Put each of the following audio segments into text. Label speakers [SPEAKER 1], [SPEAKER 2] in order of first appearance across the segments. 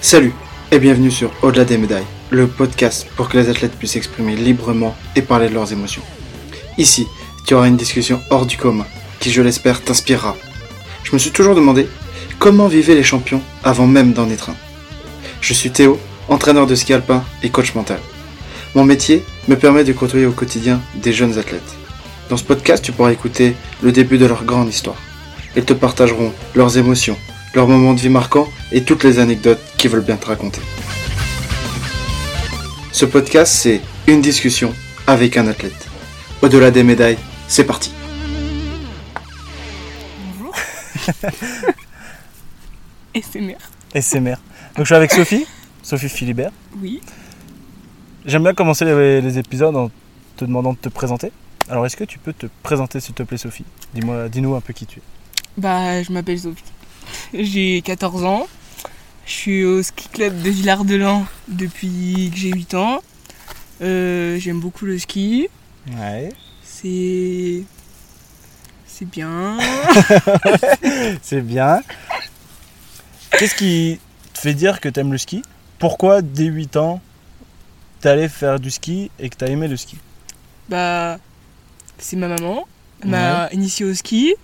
[SPEAKER 1] Salut et bienvenue sur Au-delà des médailles, le podcast pour que les athlètes puissent s'exprimer librement et parler de leurs émotions. Ici, tu auras une discussion hors du commun qui, je l'espère, t'inspirera. Je me suis toujours demandé comment vivaient les champions avant même d'en être un. Je suis Théo, entraîneur de ski alpin et coach mental. Mon métier me permet de côtoyer au quotidien des jeunes athlètes. Dans ce podcast, tu pourras écouter le début de leur grande histoire. Ils te partageront leurs émotions, leurs moments de vie marquants et toutes les anecdotes qu'ils veulent bien te raconter. Ce podcast, c'est une discussion avec un athlète. Au-delà des médailles, c'est parti.
[SPEAKER 2] Bonjour. SMR.
[SPEAKER 3] SMR. Donc je suis avec Sophie, Sophie Philibert.
[SPEAKER 2] Oui.
[SPEAKER 3] J'aime bien commencer les, les épisodes en te demandant de te présenter. Alors est-ce que tu peux te présenter s'il te plaît Sophie? Dis-moi, dis-nous un peu qui tu es.
[SPEAKER 2] Bah, je m'appelle Sophie. J'ai 14 ans. Je suis au ski club de Villard-de-Lans depuis que j'ai 8 ans. Euh, J'aime beaucoup le ski.
[SPEAKER 3] Ouais.
[SPEAKER 2] C'est. C'est bien.
[SPEAKER 3] C'est bien. Qu'est-ce qui te fait dire que t'aimes le ski? Pourquoi dès 8 ans t'es allé faire du ski et que t'as aimé le ski?
[SPEAKER 2] Bah, c'est ma maman. Elle m'a initié au ski.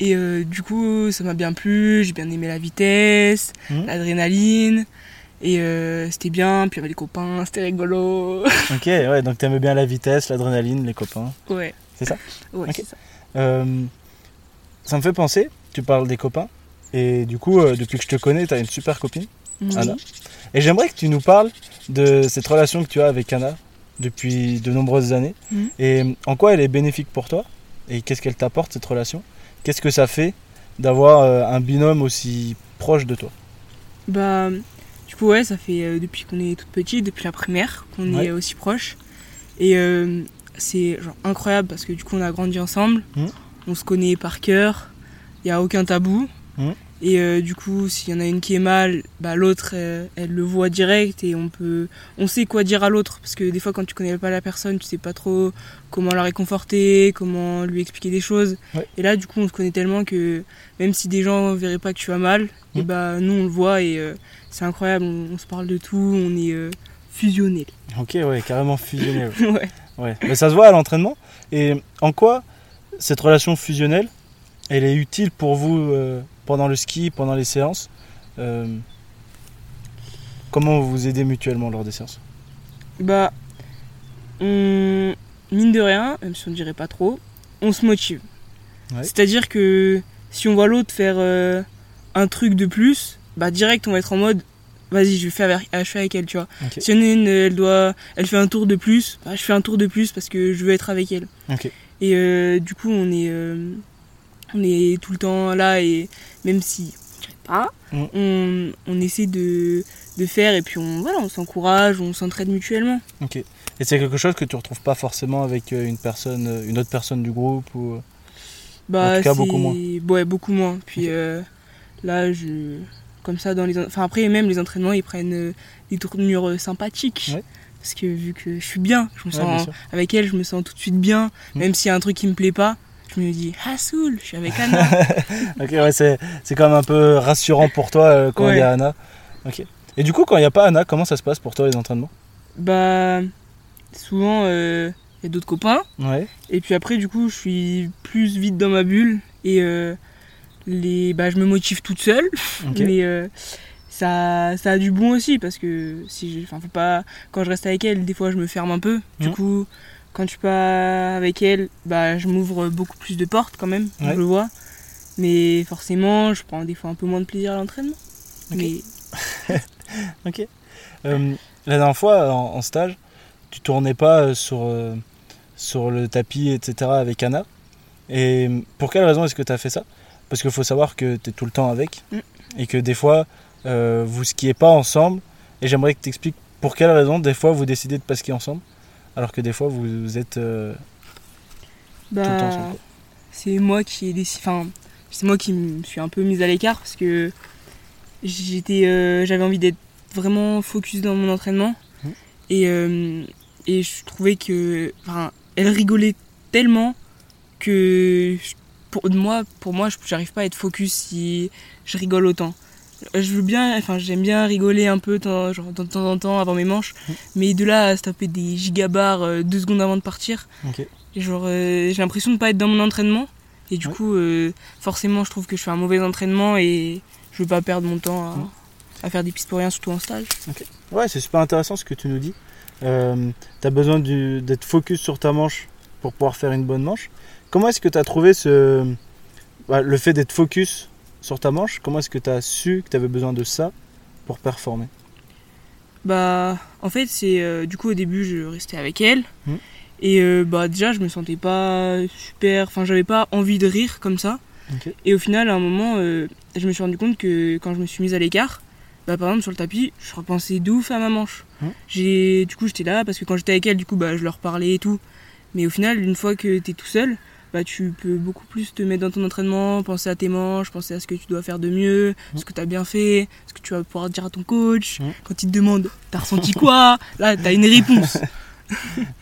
[SPEAKER 2] Et euh, du coup, ça m'a bien plu. J'ai bien aimé la vitesse,
[SPEAKER 3] Mhm.
[SPEAKER 2] l'adrénaline. Et euh, c'était bien. Puis il y avait les copains, c'était rigolo.
[SPEAKER 3] Ok, ouais, donc t'aimes bien la vitesse, l'adrénaline, les copains.
[SPEAKER 2] ouais.
[SPEAKER 3] C'est ça
[SPEAKER 2] Ouais, c'est ça.
[SPEAKER 3] Euh, ça me fait penser, tu parles des copains. Et du coup, euh, depuis que je te connais, t'as une super copine.
[SPEAKER 2] Oui.
[SPEAKER 3] Anna. Et j'aimerais que tu nous parles de cette relation que tu as avec Anna depuis de nombreuses années.
[SPEAKER 2] Mhm.
[SPEAKER 3] Et en quoi elle est bénéfique pour toi Et qu'est-ce qu'elle t'apporte cette relation? Qu'est-ce que ça fait d'avoir euh, un binôme aussi proche de toi?
[SPEAKER 2] Bah, du coup, ouais, ça fait euh, depuis qu'on est toute petite, depuis la primaire, qu'on
[SPEAKER 3] Ouais.
[SPEAKER 2] est aussi proches. Et euh, c'est genre incroyable parce que du coup, on a grandi ensemble.
[SPEAKER 3] Mhm.
[SPEAKER 2] On se connaît par cœur. Il n'y a aucun tabou.
[SPEAKER 3] Mhm.
[SPEAKER 2] Et euh, du coup, s'il y en a une qui est mal, bah, l'autre, euh, elle le voit direct et on peut, on sait quoi dire à l'autre. Parce que des fois, quand tu connais pas la personne, tu sais pas trop comment la réconforter, comment lui expliquer des choses.
[SPEAKER 3] Ouais.
[SPEAKER 2] Et là, du coup, on se connaît tellement que même si des gens verraient pas que tu vas mal, et
[SPEAKER 3] Mhm.
[SPEAKER 2] bah, nous, on le voit et euh, c'est incroyable. On, on se parle de tout, on est euh, fusionnés.
[SPEAKER 3] Ok, ouais, carrément fusionnel. ouais.
[SPEAKER 2] ouais.
[SPEAKER 3] Ouais. Mais ça se voit à l'entraînement. Et en quoi cette relation fusionnelle, elle est utile pour vous pendant le ski, pendant les séances Euh, Comment vous vous aidez mutuellement lors des séances
[SPEAKER 2] Bah, on, mine de rien, même si on dirait pas trop, on se motive.
[SPEAKER 3] Ouais.
[SPEAKER 2] C'est-à-dire que si on voit l'autre faire euh, un truc de plus, bah direct on va être en mode vas-y je vais faire avec, je fais avec elle tu vois. Si une, elle doit elle fait un tour de plus, bah je fais un tour de plus parce que je veux être avec elle. Et euh, du coup on est euh, on est tout le temps là et même si pas,
[SPEAKER 3] Mm.
[SPEAKER 2] on, on essaie de, de faire et puis on voilà on s'encourage, on s'entraide mutuellement.
[SPEAKER 3] Ok. Et c'est quelque chose que tu retrouves pas forcément avec euh, une personne, euh, une autre personne du groupe ou. euh,
[SPEAKER 2] Bah,
[SPEAKER 3] En tout cas, beaucoup moins.
[SPEAKER 2] Ouais, beaucoup moins. Puis euh, là, je. Comme ça, dans les. en- Enfin, après, même les entraînements, ils prennent des tournures sympathiques.
[SPEAKER 3] Ouais.
[SPEAKER 2] Parce que vu que je suis bien, je me
[SPEAKER 3] Ouais, bien
[SPEAKER 2] sens.
[SPEAKER 3] sûr.
[SPEAKER 2] avec elle, je me sens tout de suite bien.
[SPEAKER 3] Mm.
[SPEAKER 2] Même s'il y a un truc qui me plaît pas, je me dis, ah, Soul, je suis avec Anna.
[SPEAKER 3] Ok, ouais, c'est, c'est quand même un peu rassurant pour toi euh, quand il y a. Anna. Ok. Et du coup, quand il n'y a pas Anna, comment ça se passe pour toi les entraînements?
[SPEAKER 2] Bah, souvent, euh, il y a d'autres copains.
[SPEAKER 3] Ouais.
[SPEAKER 2] Et puis après, du coup, je suis plus vite dans ma bulle. Et euh, les, bah, je me motive toute seule. Mais ça, ça a du bon aussi parce que si enfin, faut pas, quand je reste avec elle, des fois je me ferme un peu. Du
[SPEAKER 3] Mhm.
[SPEAKER 2] coup, quand je suis pas avec elle, bah, je m'ouvre beaucoup plus de portes quand même,
[SPEAKER 3] Ouais.
[SPEAKER 2] je le vois. Mais forcément, je prends des fois un peu moins de plaisir à l'entraînement.
[SPEAKER 3] Ok.
[SPEAKER 2] Mais
[SPEAKER 3] Ok. Euh, la dernière fois, en, en stage, tu tournais pas euh, sur, euh, sur le tapis, etc. avec Anna. Et pour quelle raison est-ce que tu as fait ça? Parce qu'il faut savoir que tu es tout le temps avec.
[SPEAKER 2] Mm.
[SPEAKER 3] Et que des fois, euh, vous skiez pas ensemble. Et j'aimerais que tu expliques pour quelle raison, des fois, vous décidez de pas skier ensemble. Alors que des fois, vous, vous êtes euh, tout le temps
[SPEAKER 2] bah,
[SPEAKER 3] ensemble.
[SPEAKER 2] c'est moi qui ai. Enfin, c'est moi qui me suis un peu mise à l'écart parce que j'étais, euh, j'avais envie d'être vraiment focus dans mon entraînement
[SPEAKER 3] Mhm.
[SPEAKER 2] et euh, et je trouvais que, enfin, elle rigolait tellement que je- pour moi, pour moi, j'arrive pas à être focus si je rigole autant. Je veux bien, enfin j'aime bien rigoler un peu genre, de temps en temps avant mes manches,
[SPEAKER 3] Mm.
[SPEAKER 2] mais de là à se taper des gigabars euh, deux secondes avant de partir,
[SPEAKER 3] Ok.
[SPEAKER 2] et genre euh, j'ai l'impression de pas être dans mon entraînement, et du
[SPEAKER 3] Ouais.
[SPEAKER 2] coup euh, forcément je trouve que je fais un mauvais entraînement et je veux pas perdre mon temps à,
[SPEAKER 3] Mm.
[SPEAKER 2] à faire des pistes pour rien, surtout en stage.
[SPEAKER 3] Ouais, c'est super intéressant ce que tu nous dis. Euh, tu as besoin d'être focus sur ta manche pour pouvoir faire une bonne manche. Comment est-ce que tu as trouvé ce, bah, le fait d'être focus sur ta manche Comment est-ce que tu as su que tu avais besoin de ça pour performer?
[SPEAKER 2] Bah, en fait, c'est euh, du coup au début, je restais avec elle.
[SPEAKER 3] Mm.
[SPEAKER 2] Et euh, bah, déjà, je me sentais pas super. Enfin, j'avais pas envie de rire comme ça. Et au final, à un moment, euh, je me suis rendu compte que quand je me suis mise à l'écart, bah, par exemple, sur le tapis, je repensais de ouf à ma manche.
[SPEAKER 3] Mm.
[SPEAKER 2] J'ai, du coup, j'étais là parce que quand j'étais avec elle, du coup, bah, je leur parlais et tout. Mais au final, une fois que t'es tout seul, bah, tu peux beaucoup plus te mettre dans ton entraînement, penser à tes manches, penser à ce que tu dois faire de mieux,
[SPEAKER 3] Mm.
[SPEAKER 2] ce que tu as bien fait, ce que tu vas pouvoir dire à ton coach.
[SPEAKER 3] Mm.
[SPEAKER 2] Quand il te demande, t'as ressenti quoi? Là, t'as une réponse.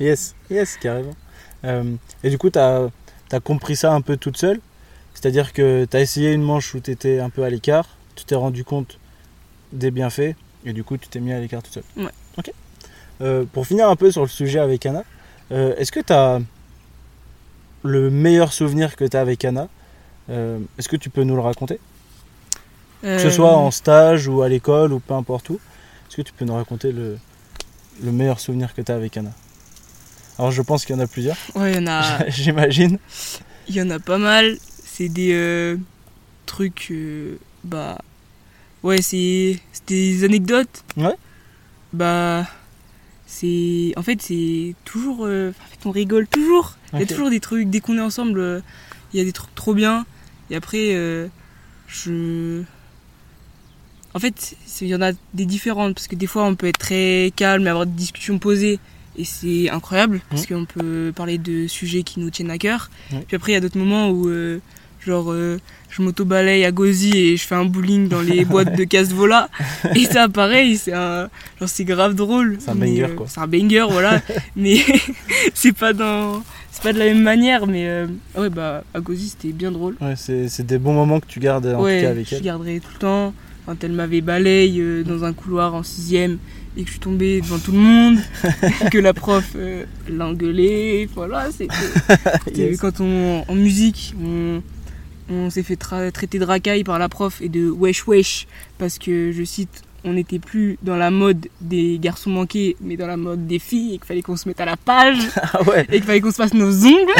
[SPEAKER 3] Yes, yes, carrément. Euh, et du coup, tu as, compris ça un peu toute seule? C'est-à-dire que tu as essayé une manche où tu étais un peu à l'écart, tu t'es rendu compte des bienfaits, et du coup, tu t'es mis à l'écart toute seule.
[SPEAKER 2] Ouais.
[SPEAKER 3] Ok. Euh, pour finir un peu sur le sujet avec Anna, euh, est-ce que tu as le meilleur souvenir que tu as avec Anna Euh, Est-ce que tu peux nous le raconter? Que ce
[SPEAKER 2] Euh,
[SPEAKER 3] soit en stage ou à l'école ou peu importe où, est-ce que tu peux nous raconter le, le meilleur souvenir que tu as avec Anna? Alors je pense qu'il y en a plusieurs,
[SPEAKER 2] Ouais, il y en a,
[SPEAKER 3] j'imagine.
[SPEAKER 2] il y en a pas mal. C'est des euh, trucs, euh, bah, ouais, c'est c'est des anecdotes.
[SPEAKER 3] Ouais.
[SPEAKER 2] Bah, c'est, en fait, c'est toujours, euh, en fait, on rigole toujours. Il y a toujours des trucs. Dès qu'on est ensemble, euh, il y a des trucs trop bien. Et après, euh, je, en fait, il y en a des différentes parce que des fois, on peut être très calme et avoir des discussions posées. Et c'est incroyable parce qu'on peut parler de sujets qui nous tiennent à cœur.
[SPEAKER 3] Ouais.
[SPEAKER 2] Puis après, il y a d'autres moments où, euh, genre, euh, je m'auto-balaye à Gozi et je fais un bowling dans les boîtes de casse-vola. Et ça, pareil, c'est un, genre, c'est grave drôle.
[SPEAKER 3] C'est un banger,
[SPEAKER 2] euh,
[SPEAKER 3] quoi.
[SPEAKER 2] C'est un banger, voilà. mais c'est pas dans, c'est pas de la même manière, mais euh, ouais, bah, à Gozi, c'était bien drôle.
[SPEAKER 3] Ouais, c'est c'est des bons moments que tu gardes en
[SPEAKER 2] ouais,
[SPEAKER 3] tout cas avec
[SPEAKER 2] je
[SPEAKER 3] elle.
[SPEAKER 2] garderai tout le temps. Quand elle m'avait balayé euh, dans un couloir en sixième et que je suis tombée devant tout le monde, que la prof euh, l'a engueulée, voilà, c'était... c'était
[SPEAKER 3] Yes.
[SPEAKER 2] Quand on, en musique, on, on s'est fait tra- traiter de racaille par la prof et de wesh wesh, parce que, je cite, on n'était plus dans la mode des garçons manqués, mais dans la mode des filles, et qu'il fallait qu'on se mette à la page,
[SPEAKER 3] Ah ouais,
[SPEAKER 2] et qu'il fallait qu'on se fasse nos ongles.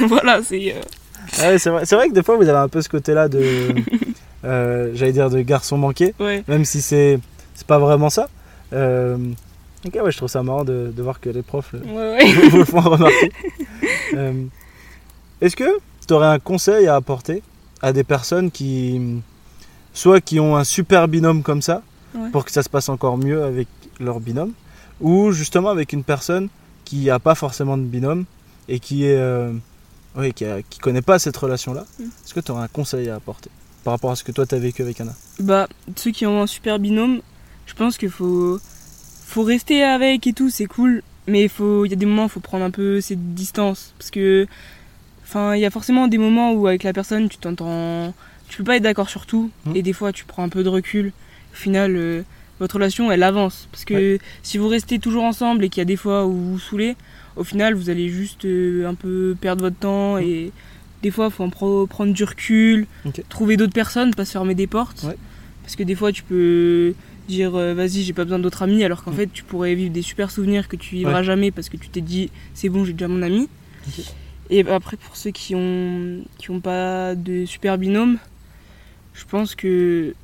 [SPEAKER 2] voilà, c'est... euh,
[SPEAKER 3] Ah ouais, c'est vrai, c'est vrai que des fois vous avez un peu ce côté-là de, euh, j'allais dire de garçon manqué,
[SPEAKER 2] ouais.
[SPEAKER 3] même si c'est c'est pas vraiment ça. Euh, ok, ouais, je trouve ça marrant de, de voir que les profs vous le font remarquer. Est-ce que tu aurais un conseil à apporter à des personnes qui, soit qui ont un super binôme comme ça,
[SPEAKER 2] Ouais.
[SPEAKER 3] pour que ça se passe encore mieux avec leur binôme, ou justement avec une personne qui n'a pas forcément de binôme et qui est, euh, ouais, qui, a- qui connaît pas cette relation-là
[SPEAKER 2] Mm.
[SPEAKER 3] Est-ce que tu aurais un conseil à apporter par rapport à ce que toi tu as vécu avec Anna?
[SPEAKER 2] Bah, ceux qui ont un super binôme, je pense qu'il faut, faut rester avec et tout, c'est cool. Mais il y a des moments où il faut prendre un peu cette distance. Parce que, enfin, il y a forcément des moments où avec la personne, tu t'entends, tu peux pas être d'accord sur tout.
[SPEAKER 3] Mhm.
[SPEAKER 2] Et des fois, tu prends un peu de recul. Au final, euh, votre relation, elle avance. Parce que si vous restez toujours ensemble et qu'il y a des fois où vous vous saoulez, au final, vous allez juste euh, un peu perdre votre temps.
[SPEAKER 3] Mhm.
[SPEAKER 2] Et des fois, il faut en pro- prendre du recul, trouver d'autres personnes, pas se fermer des portes.
[SPEAKER 3] Ouais.
[SPEAKER 2] Parce que des fois, tu peux dire euh, vas-y, j'ai pas besoin d'autres amis, alors qu'en
[SPEAKER 3] Mm.
[SPEAKER 2] fait, tu pourrais vivre des super souvenirs que tu vivras
[SPEAKER 3] Ouais.
[SPEAKER 2] jamais parce que tu t'es dit c'est bon, j'ai déjà mon ami. Et bah, après, pour ceux qui ont, qui ont pas de super binôme, je pense que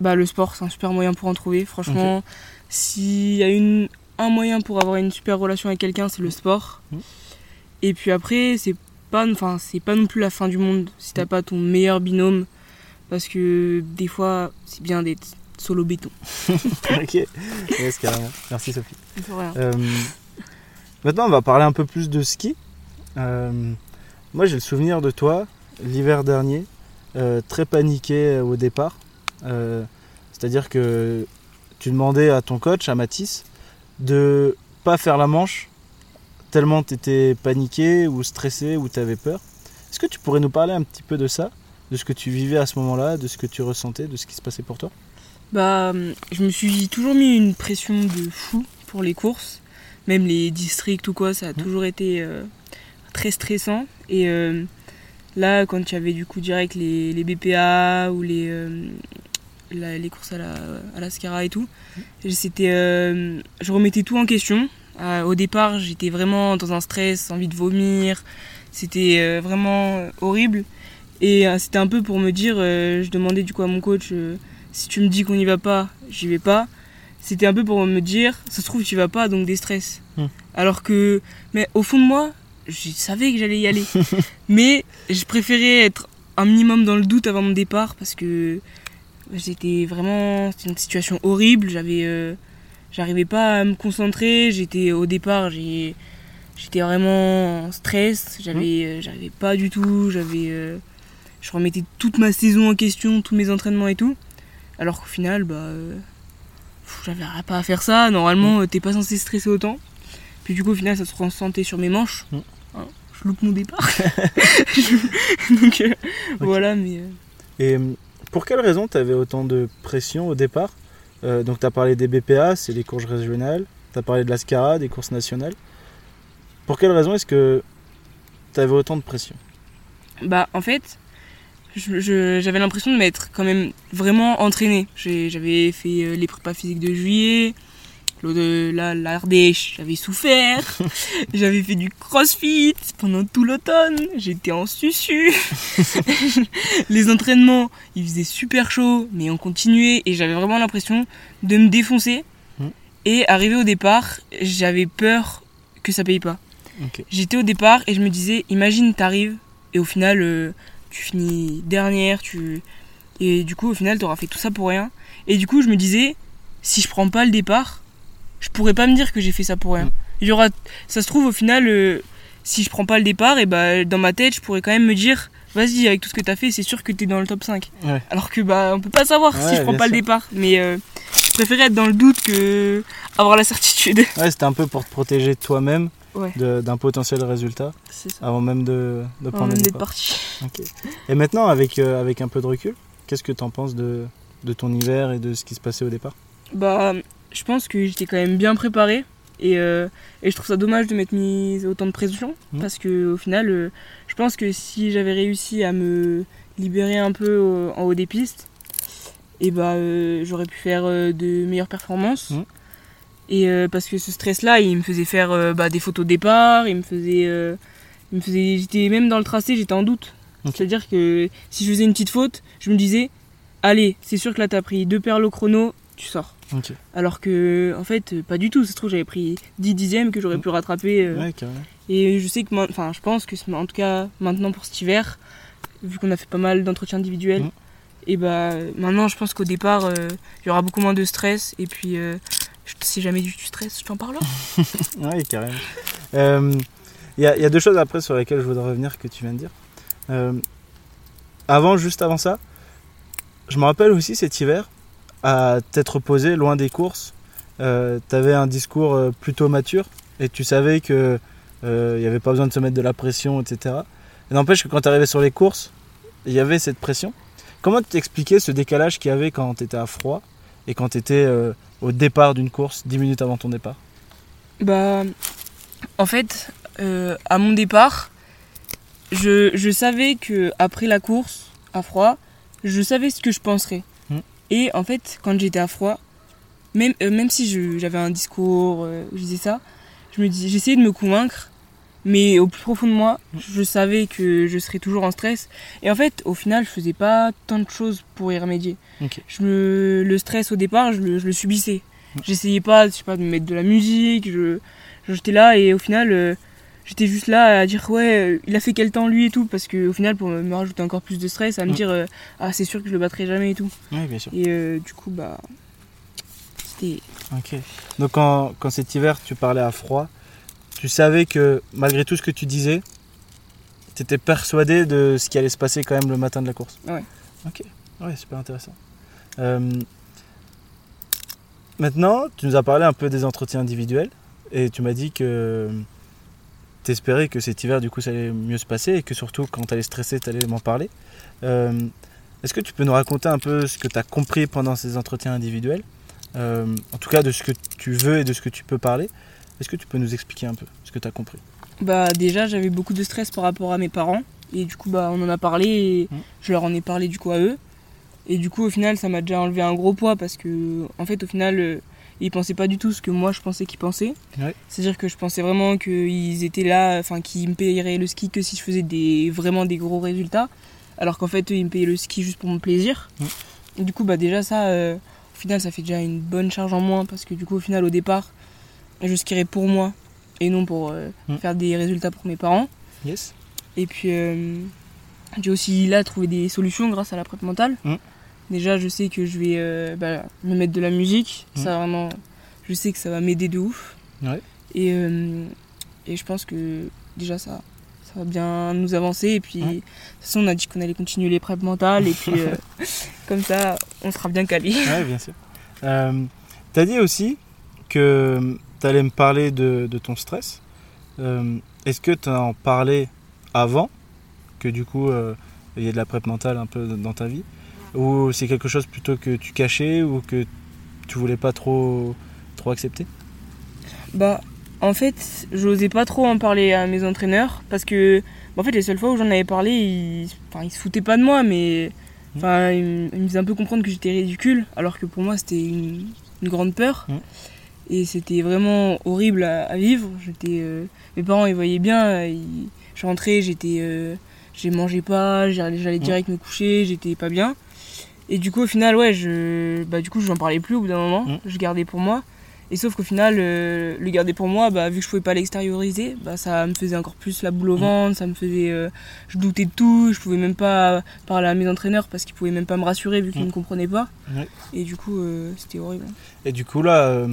[SPEAKER 2] bah, le sport, c'est un super moyen pour en trouver. Franchement, s'il y a une, un moyen pour avoir une super relation avec quelqu'un, c'est le sport.
[SPEAKER 3] Mm.
[SPEAKER 2] Et puis après, c'est pas, enfin, c'est pas non plus la fin du monde si t'as
[SPEAKER 3] Mm.
[SPEAKER 2] pas ton meilleur binôme. Parce que des fois, c'est bien d'être solo béton.
[SPEAKER 3] Ok, yes, carrément. Merci Sophie. Euh, maintenant, on va parler un peu plus de ski. Euh, moi, j'ai le souvenir de toi, l'hiver dernier, euh, très paniqué au départ. Euh, C'est-à-dire que tu demandais à ton coach, à Mathis, de pas faire la manche tellement tu étais paniqué ou stressé ou tu avais peur. Est-ce que tu pourrais nous parler un petit peu de ça de ce que tu vivais à ce moment-là, de ce que tu ressentais, de ce qui se passait pour toi?
[SPEAKER 2] Bah, je me suis toujours mis une pression de fou pour les courses. Même les districts ou quoi, ça a
[SPEAKER 3] Mhm.
[SPEAKER 2] toujours été euh, très stressant. Et euh, là, quand il y avait du coup direct les, les BPA ou les, euh, la- les courses à la, à la Scara et tout, c'était, euh, je remettais tout en question. Euh, au départ, j'étais vraiment dans un stress, envie de vomir. C'était vraiment horrible. Et c'était un peu pour me dire, je demandais du coup à mon coach, si tu me dis qu'on n'y va pas, j'y vais pas. C'était un peu pour me dire, ça se trouve tu vas pas, donc des stress.
[SPEAKER 3] Hmm.
[SPEAKER 2] Alors que, mais au fond de moi, je savais que j'allais y aller. mais je préférais être un minimum dans le doute avant mon départ parce que j'étais vraiment, c'était une situation horrible. J'avais, euh, j'arrivais pas à me concentrer. J'étais au départ, j'étais vraiment en stress. J'avais, euh, j'arrivais pas du tout. J'avais, euh, je remettais toute ma saison en question, tous mes entraînements et tout. Alors qu'au final, bah, euh, j'avais pas à faire ça. Normalement, euh, t'es pas censé stresser autant. Puis du coup, au final, ça se ressentait sur mes manches. Je loupe mon départ. Donc euh, voilà, mais euh,
[SPEAKER 3] Et hum, pour quelle raison tu avais autant de pression au départ? Euh, Donc tu as parlé des BPA, c'est les courses régionales, tu as parlé de la SCARA, des courses nationales. Pour quelle raison est-ce que tu avais autant de pression?
[SPEAKER 2] Bah en fait, j'avais l'impression de m'être quand même vraiment entraînée. J'avais fait les prépas physiques de juillet. De la l'Ardèche, j'avais souffert. j'avais fait du crossfit pendant tout l'automne. J'étais en susu. les entraînements, il faisait super chaud, mais on continuait et j'avais vraiment l'impression de me défoncer.
[SPEAKER 3] Mm.
[SPEAKER 2] Et arrivé au départ, j'avais peur que ça paye pas. J'étais au départ et je me disais, imagine t'arrives et au final euh, tu finis dernière, tu et du coup au final t'auras fait tout ça pour rien. Et du coup je me disais, si je prends pas le départ, je pourrais pas me dire que j'ai fait ça pour rien.
[SPEAKER 3] Mm.
[SPEAKER 2] Il y aura, ça se trouve au final, euh, si je prends pas le départ, et bah dans ma tête je pourrais quand même me dire, vas-y avec tout ce que t'as fait, c'est sûr que t'es dans le top 5.
[SPEAKER 3] Ouais.
[SPEAKER 2] Alors que bah on peut pas savoir si je prends pas le départ. Mais euh, je préférais être dans le doute que avoir la certitude.
[SPEAKER 3] Ouais, c'était un peu pour te protéger toi-même
[SPEAKER 2] Ouais.
[SPEAKER 3] d'un potentiel résultat
[SPEAKER 2] ça.
[SPEAKER 3] avant même de, de prendre le départ.
[SPEAKER 2] parti.
[SPEAKER 3] Et maintenant, avec, euh, avec un peu de recul, qu'est-ce que tu en penses de, de ton hiver et de ce qui se passait au départ?
[SPEAKER 2] Bah, je pense que j'étais quand même bien préparée. Et, euh, et je trouve ça dommage de m'être mise autant de pression. Parce que au final, euh, je pense que si j'avais réussi à me libérer un peu au- en haut des pistes, et bah, euh, j'aurais pu faire de meilleures performances. Et parce que ce stress-là, il me faisait faire bah, des photos de départ, il me faisait. il me faisait j'étais même dans le tracé, j'étais en doute. C'est-à-dire que si je faisais une petite faute, je me disais, allez, c'est sûr que là t'as pris deux perles au chrono, tu sors. Alors que, en fait, pas du tout. Ça se trouve, j'avais pris 10 dixièmes que j'aurais pu rattraper. euh,
[SPEAKER 3] Ouais, carrément.
[SPEAKER 2] Et je sais que, enfin, je pense que, c'est- en tout cas, maintenant pour cet hiver, vu qu'on a fait pas mal d'entretiens individuels,
[SPEAKER 3] Mhm.
[SPEAKER 2] et bah, maintenant, je pense qu'au départ, euh, il y aura beaucoup moins de stress. Et puis, euh, si jamais du tu stresses, je t'en parle.
[SPEAKER 3] Ouais, carrément. Il y, a, il y a deux choses après sur lesquelles je voudrais revenir que tu viens de dire. Avant, juste avant ça, je me rappelle aussi cet hiver, à t'être posé loin des courses, euh, tu avais un discours euh, plutôt mature et tu savais que euh, il n'y avait pas besoin de se mettre de la pression, etc. Et n'empêche que quand tu arrivais sur les courses, il y avait cette pression. Comment t'expliquais ce décalage qu'il y avait quand tu étais à froid et quand tu étais au départ d'une course, 10 minutes avant ton départ?
[SPEAKER 2] Bah, en fait, euh, à mon départ, je, je savais que après la course, à froid, je savais ce que je penserais.
[SPEAKER 3] Mm.
[SPEAKER 2] Et en fait, quand j'étais à froid, même, euh, même si j'avais un discours, euh, je disais ça, je me dis, j'essayais de me convaincre, mais au plus profond de moi, je savais que je serais toujours en stress. Et en fait, au final, je faisais pas tant de choses pour y remédier. Je me, le stress au départ, je le, je le subissais. J'essayais pas, je sais pas, de me mettre de la musique. Je, j'étais là et au final, euh, j'étais juste là à dire ouais, euh, il a fait quel temps lui et tout, parce que au final, pour me, rajouter encore plus de stress, à me
[SPEAKER 3] Mm.
[SPEAKER 2] dire euh, ah c'est sûr que je le battrai jamais et tout.
[SPEAKER 3] Oui, bien sûr.
[SPEAKER 2] Et euh, du coup bah c'était
[SPEAKER 3] Ok. Donc quand, quand cet hiver tu parlais à froid, tu savais que malgré tout ce que tu disais, tu étais persuadé de ce qui allait se passer quand même le matin de la course.
[SPEAKER 2] Ouais.
[SPEAKER 3] Ok. Ouais, super intéressant. Euh, maintenant, tu nous as parlé un peu des entretiens individuels et tu m'as dit que t'espérais que cet hiver, du coup, ça allait mieux se passer et que surtout, quand t'allais stresser, t'allais m'en parler. Euh, Est-ce que tu peux nous raconter un peu ce que tu as compris pendant ces entretiens individuels? Euh, En tout cas, de ce que tu veux et de ce que tu peux parler. Est-ce que tu peux nous expliquer un peu ce que tu as compris?
[SPEAKER 2] Bah déjà j'avais beaucoup de stress par rapport à mes parents et du coup bah on en a parlé et
[SPEAKER 3] Mm.
[SPEAKER 2] je leur en ai parlé du coup à eux et du coup au final ça m'a déjà enlevé un gros poids parce que en fait au final euh, ils pensaient pas du tout ce que moi je pensais qu'ils pensaient.
[SPEAKER 3] Ouais.
[SPEAKER 2] C'est-à-dire que je pensais vraiment qu'ils étaient là, enfin qu'ils me payeraient le ski que si je faisais des vraiment des gros résultats alors qu'en fait eux ils me payaient le ski juste pour mon plaisir. Du coup bah déjà ça euh, au final ça fait déjà une bonne charge en moins parce que du coup au final au départ je skierais pour moi et non pour euh, faire des résultats pour mes parents.
[SPEAKER 3] Yes
[SPEAKER 2] Et puis euh, j'ai aussi là trouvé des solutions grâce à la prep mentale. Déjà je sais que je vais euh, bah, me mettre de la musique.
[SPEAKER 3] Mm.
[SPEAKER 2] Ça vraiment, je sais que ça va m'aider de ouf.
[SPEAKER 3] Ouais.
[SPEAKER 2] Et, euh, et je pense que déjà ça, ça va bien nous avancer. Et puis
[SPEAKER 3] Ouais.
[SPEAKER 2] de toute façon on a dit qu'on allait continuer les prep mentales. Et puis euh, comme ça on sera bien calé.
[SPEAKER 3] Ouais, bien sûr. Tu as dit aussi que tu allais me parler de, de ton stress. Est-ce que tu en parlais avant que du coup il y ait de la prep mentale un peu dans ta vie? Ou c'est quelque chose plutôt que tu cachais ou que tu voulais pas trop, trop accepter?
[SPEAKER 2] Bah, en fait, j'osais pas trop en parler à mes entraîneurs parce que, bah, en fait, les seules fois où j'en avais parlé, ils, enfin, ils se foutaient pas de moi, mais enfin, ils, me- ils me faisaient un peu comprendre que j'étais ridicule, alors que pour moi, c'était une, une grande peur.
[SPEAKER 3] Mm.
[SPEAKER 2] Et c'était vraiment horrible à, à vivre. J'étais, euh, mes parents, ils voyaient bien. Ils, je rentrais, j'étais, euh, j'ai mangé pas, j'allais j'allais direct me coucher, j'étais pas bien. Et du coup, au final, ouais, je, bah, du coup, je n'en parlais plus au bout d'un moment.
[SPEAKER 3] Mm.
[SPEAKER 2] Je gardais pour moi. Et sauf qu'au final, euh, le garder pour moi, bah, vu que je pouvais pas l'extérioriser, bah, ça me faisait encore plus la boule au
[SPEAKER 3] Mm.
[SPEAKER 2] ventre, ça me faisait. euh, je doutais de tout, je pouvais même pas parler à mes entraîneurs parce qu'ils pouvaient même pas me rassurer vu qu'ils
[SPEAKER 3] Mm.
[SPEAKER 2] ne comprenaient pas. Et du coup, euh, c'était horrible.
[SPEAKER 3] Et du coup, là,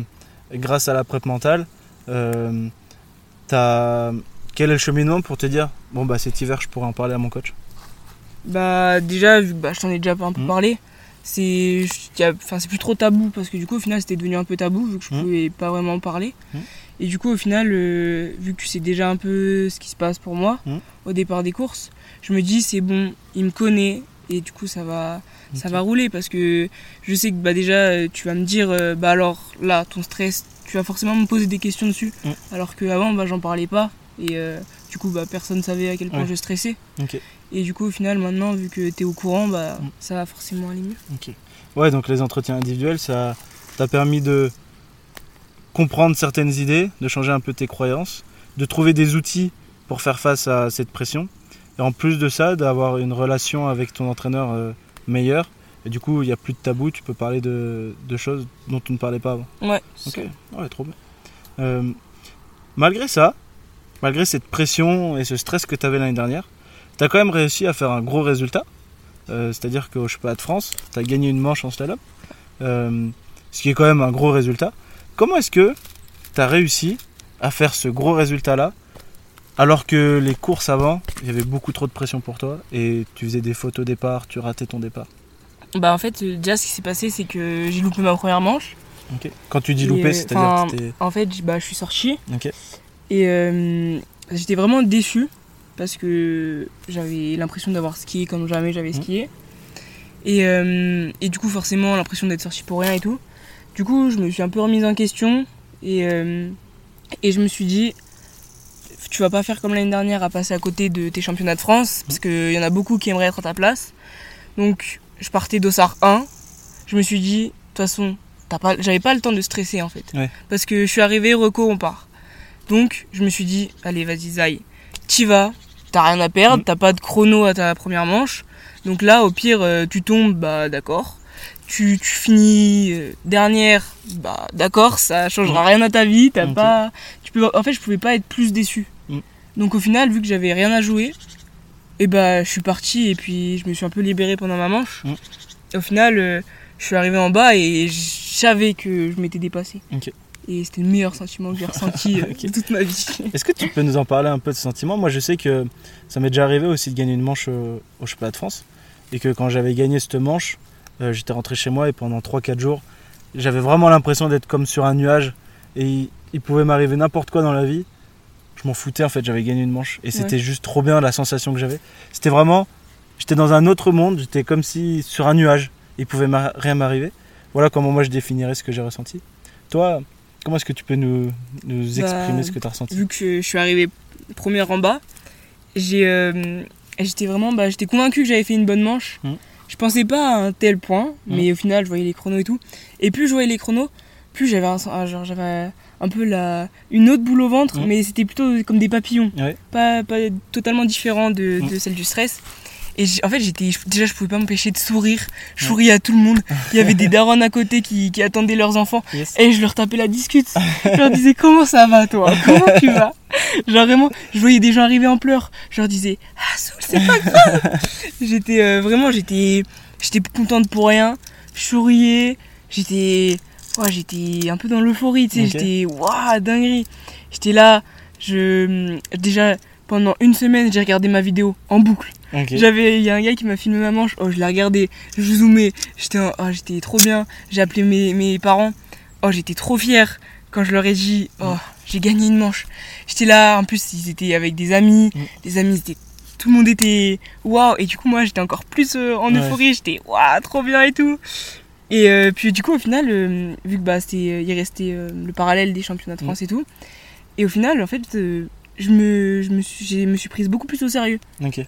[SPEAKER 3] grâce à la prep mentale, t'as- quel est le cheminement pour te dire bon, bah cet hiver, je pourrais en parler à mon coach?
[SPEAKER 2] Bah, déjà, vu que bah, je t'en ai déjà un peu
[SPEAKER 3] Mm.
[SPEAKER 2] parlé, c'est enfin, plus trop tabou parce que du coup, au final, c'était devenu un peu tabou vu que je
[SPEAKER 3] Mm.
[SPEAKER 2] pouvais pas vraiment en parler.
[SPEAKER 3] Mm.
[SPEAKER 2] Et du coup, au final, euh, vu que tu sais déjà un peu ce qui se passe pour moi au départ des courses, je me dis, c'est bon, il me connaît et du coup, ça va, ça va rouler parce que je sais que bah, déjà, euh, tu vas me dire, euh, bah alors là, ton stress, tu vas forcément me poser des questions dessus. Alors qu'avant, bah, j'en parlais pas et euh, du coup, bah, personne savait à quel point
[SPEAKER 3] Ouais.
[SPEAKER 2] je stressais. Et du coup, au final, maintenant, vu que tu es au courant, bah,
[SPEAKER 3] Mm.
[SPEAKER 2] ça va forcément aller mieux.
[SPEAKER 3] Ok. Ouais, donc les entretiens individuels, ça t'a permis de comprendre certaines idées, de changer un peu tes croyances, de trouver des outils pour faire face à cette pression. Et en plus de ça, d'avoir une relation avec ton entraîneur euh, meilleure. Et du coup, il n'y a plus de tabou, tu peux parler de, de choses dont tu ne parlais pas avant.
[SPEAKER 2] Ouais.
[SPEAKER 3] Ok,
[SPEAKER 2] c'est-
[SPEAKER 3] ouais, trop bien. Euh, malgré ça, malgré cette pression et ce stress que tu avais l'année dernière, tu as quand même réussi à faire un gros résultat. Euh, C'est-à-dire qu'au championnat de France, tu as gagné une manche en slalom, euh, ce qui est quand même un gros résultat. Comment est-ce que tu as réussi à faire ce gros résultat-là alors que les courses avant, il y avait beaucoup trop de pression pour toi et tu faisais des fautes au départ, tu ratais ton départ?
[SPEAKER 2] Bah, en fait, euh, déjà, ce qui s'est passé, c'est que j'ai loupé ma première manche.
[SPEAKER 3] Quand tu dis loupé, c'est-à-dire.
[SPEAKER 2] En fait, bah, je suis sortie
[SPEAKER 3] Ok.
[SPEAKER 2] Et euh, j'étais vraiment déçue parce que j'avais l'impression d'avoir skié comme jamais j'avais
[SPEAKER 3] Mhm.
[SPEAKER 2] skié. Et, euh, et du coup, forcément, l'impression d'être sortie pour rien et tout. Du coup, je me suis un peu remise en question et, euh, et je me suis dit, tu vas pas faire comme l'année dernière à passer à côté de tes championnats de France parce qu'il y en a beaucoup qui aimeraient être à ta place. Donc, je partais d'Ossard 1. Je me suis dit, de toute façon, j'avais pas le temps de stresser en fait.
[SPEAKER 3] Ouais.
[SPEAKER 2] Parce que je suis arrivé, reco, on part. Donc, je me suis dit, allez, vas-y, Zai, t'y vas, t'as rien à perdre, t'as pas de chrono à ta première manche. Donc là, au pire, euh, tu tombes, bah d'accord. Tu, tu finis euh, dernière, bah d'accord, ça changera
[SPEAKER 3] Mm.
[SPEAKER 2] rien à ta vie, t'as pas. Tu peux, en fait, je pouvais pas être plus déçu.
[SPEAKER 3] Mm.
[SPEAKER 2] Donc au final, vu que j'avais rien à jouer, et bah je suis parti et puis je me suis un peu libéré pendant ma manche.
[SPEAKER 3] Mm.
[SPEAKER 2] Et au final, euh, je suis arrivé en bas et je savais que je m'étais dépassé. Et c'était le meilleur sentiment que j'ai ressenti euh, de toute ma vie.
[SPEAKER 3] Est-ce que tu peux nous en parler un peu de ce sentiment? Moi, je sais que ça m'est déjà arrivé aussi de gagner une manche euh, au championnat de France. Et que quand j'avais gagné cette manche, euh, j'étais rentré chez moi et pendant 3-4 jours, j'avais vraiment l'impression d'être comme sur un nuage. Et il, il pouvait m'arriver n'importe quoi dans la vie. je m'en foutais en fait, j'avais gagné une manche. Et c'était juste trop bien la sensation que j'avais. C'était vraiment, j'étais dans un autre monde, j'étais comme si sur un nuage, il pouvait rien m'arriver. Voilà comment moi je définirais ce que j'ai ressenti. Toi, comment est-ce que tu peux nous, nous bah, exprimer ce que tu as ressenti
[SPEAKER 2] Vu que je suis arrivé première en bas, j'ai, euh, j'étais vraiment, bah, j'étais convaincu que j'avais fait une bonne manche. Mmh. Je pensais pas à un tel point, mmh. mais au final, je voyais les chronos et tout. Et plus je voyais les chronos, plus j'avais un, genre, j'avais un peu la, une autre boule au ventre, mmh. mais c'était plutôt comme des papillons. Pas, pas totalement différent de, de celle du stress. Et en fait, j'étais déjà, je pouvais pas m'empêcher de sourire. Je souriais à tout le monde. Il y avait des darons à côté qui, qui attendaient leurs enfants. Et je leur tapais la discute. Je leur disais Comment ça va, toi? Comment tu vas? Genre vraiment, je voyais des gens arriver en pleurs. Je leur disais Ah, c'est pas grave J'étais euh, vraiment, j'étais j'étais contente pour rien. Je souriais. J'étais. Ouais, j'étais un peu dans l'euphorie, tu sais. J'étais. Waouh, dinguerie J'étais là. Je. Déjà, pendant une semaine, j'ai regardé ma vidéo en boucle. J'avais, il y a un gars qui m'a filmé ma manche. Oh, je l'ai regardé, je zoomais. J'étais, oh, j'étais trop bien. J'ai appelé mes, mes parents. Oh, j'étais trop fière quand je leur ai dit, oh, j'ai gagné une manche. J'étais là, en plus, ils étaient avec des amis. Mm. Des amis, c'était, tout le monde était waouh. Et du coup, moi, j'étais encore plus euh, en euphorie. J'étais waouh, trop bien et tout. Et euh, puis, du coup, au final, euh, vu que bah, c'était, il restait le parallèle des championnats de mm. France et tout. Et au final, en fait, je me, je me, suis, me suis prise beaucoup plus au sérieux.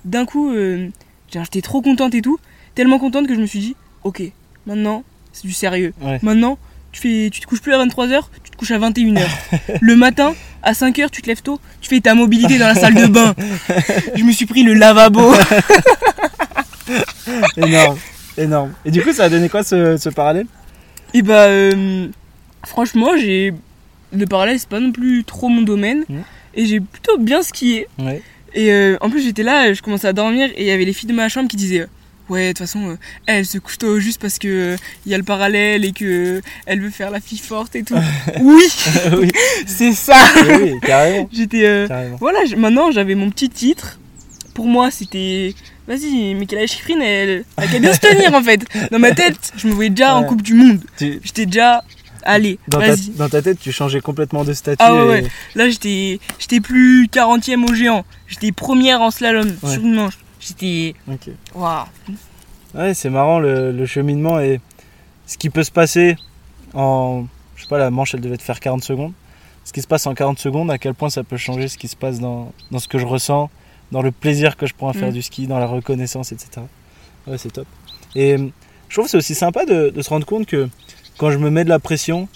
[SPEAKER 2] D'un coup, euh, j'étais trop contente et tout. Tellement contente que je me suis dit, ok, maintenant, c'est du sérieux. Maintenant, tu, fais, tu te couches plus à 23h, tu te couches à 21h. le matin, à 5h, tu te lèves tôt, tu fais ta mobilité dans la salle de bain. je me suis pris le lavabo.
[SPEAKER 3] énorme, énorme. Et du coup, ça a donné quoi ce, parallèle?
[SPEAKER 2] Et eh bah, euh, franchement, j'ai. Le parallèle, c'est pas non plus trop mon domaine. Mmh et j'ai plutôt bien skié. Et euh, en plus, j'étais là, je commençais à dormir et il y avait les filles de ma chambre qui disaient Ouais, de toute façon, euh, elle se couche tôt juste parce que il y a le parallèle et que elle veut faire la fille forte et tout. oui, c'est ça.
[SPEAKER 3] oui, carrément.
[SPEAKER 2] J'étais. Euh, voilà, maintenant j'avais mon petit titre. Pour moi, c'était. Vas-y, Michaela Schifrin, elle, elle a bien se tenir en fait. Dans ma tête, je me voyais déjà en Coupe du Monde. J'étais déjà allez,
[SPEAKER 3] dans
[SPEAKER 2] vas-y.
[SPEAKER 3] Ta, dans ta tête, tu changeais complètement de statut.
[SPEAKER 2] Ah ouais, Là, j'étais, j'étais plus 40e au géant. J'étais première en slalom sur une manche. J'étais. Ok. Waouh.
[SPEAKER 3] Ouais, c'est marrant le, cheminement et ce qui peut se passer en. Je sais pas, la manche, elle devait te faire 40 secondes. Ce qui se passe en 40 secondes, à quel point ça peut changer ce qui se passe dans, dans ce que je ressens, dans le plaisir que je prends à faire mm. du ski, dans la reconnaissance, etc. Ouais, c'est top. Et je trouve que c'est aussi sympa de, de se rendre compte que quand je me mets de la pression,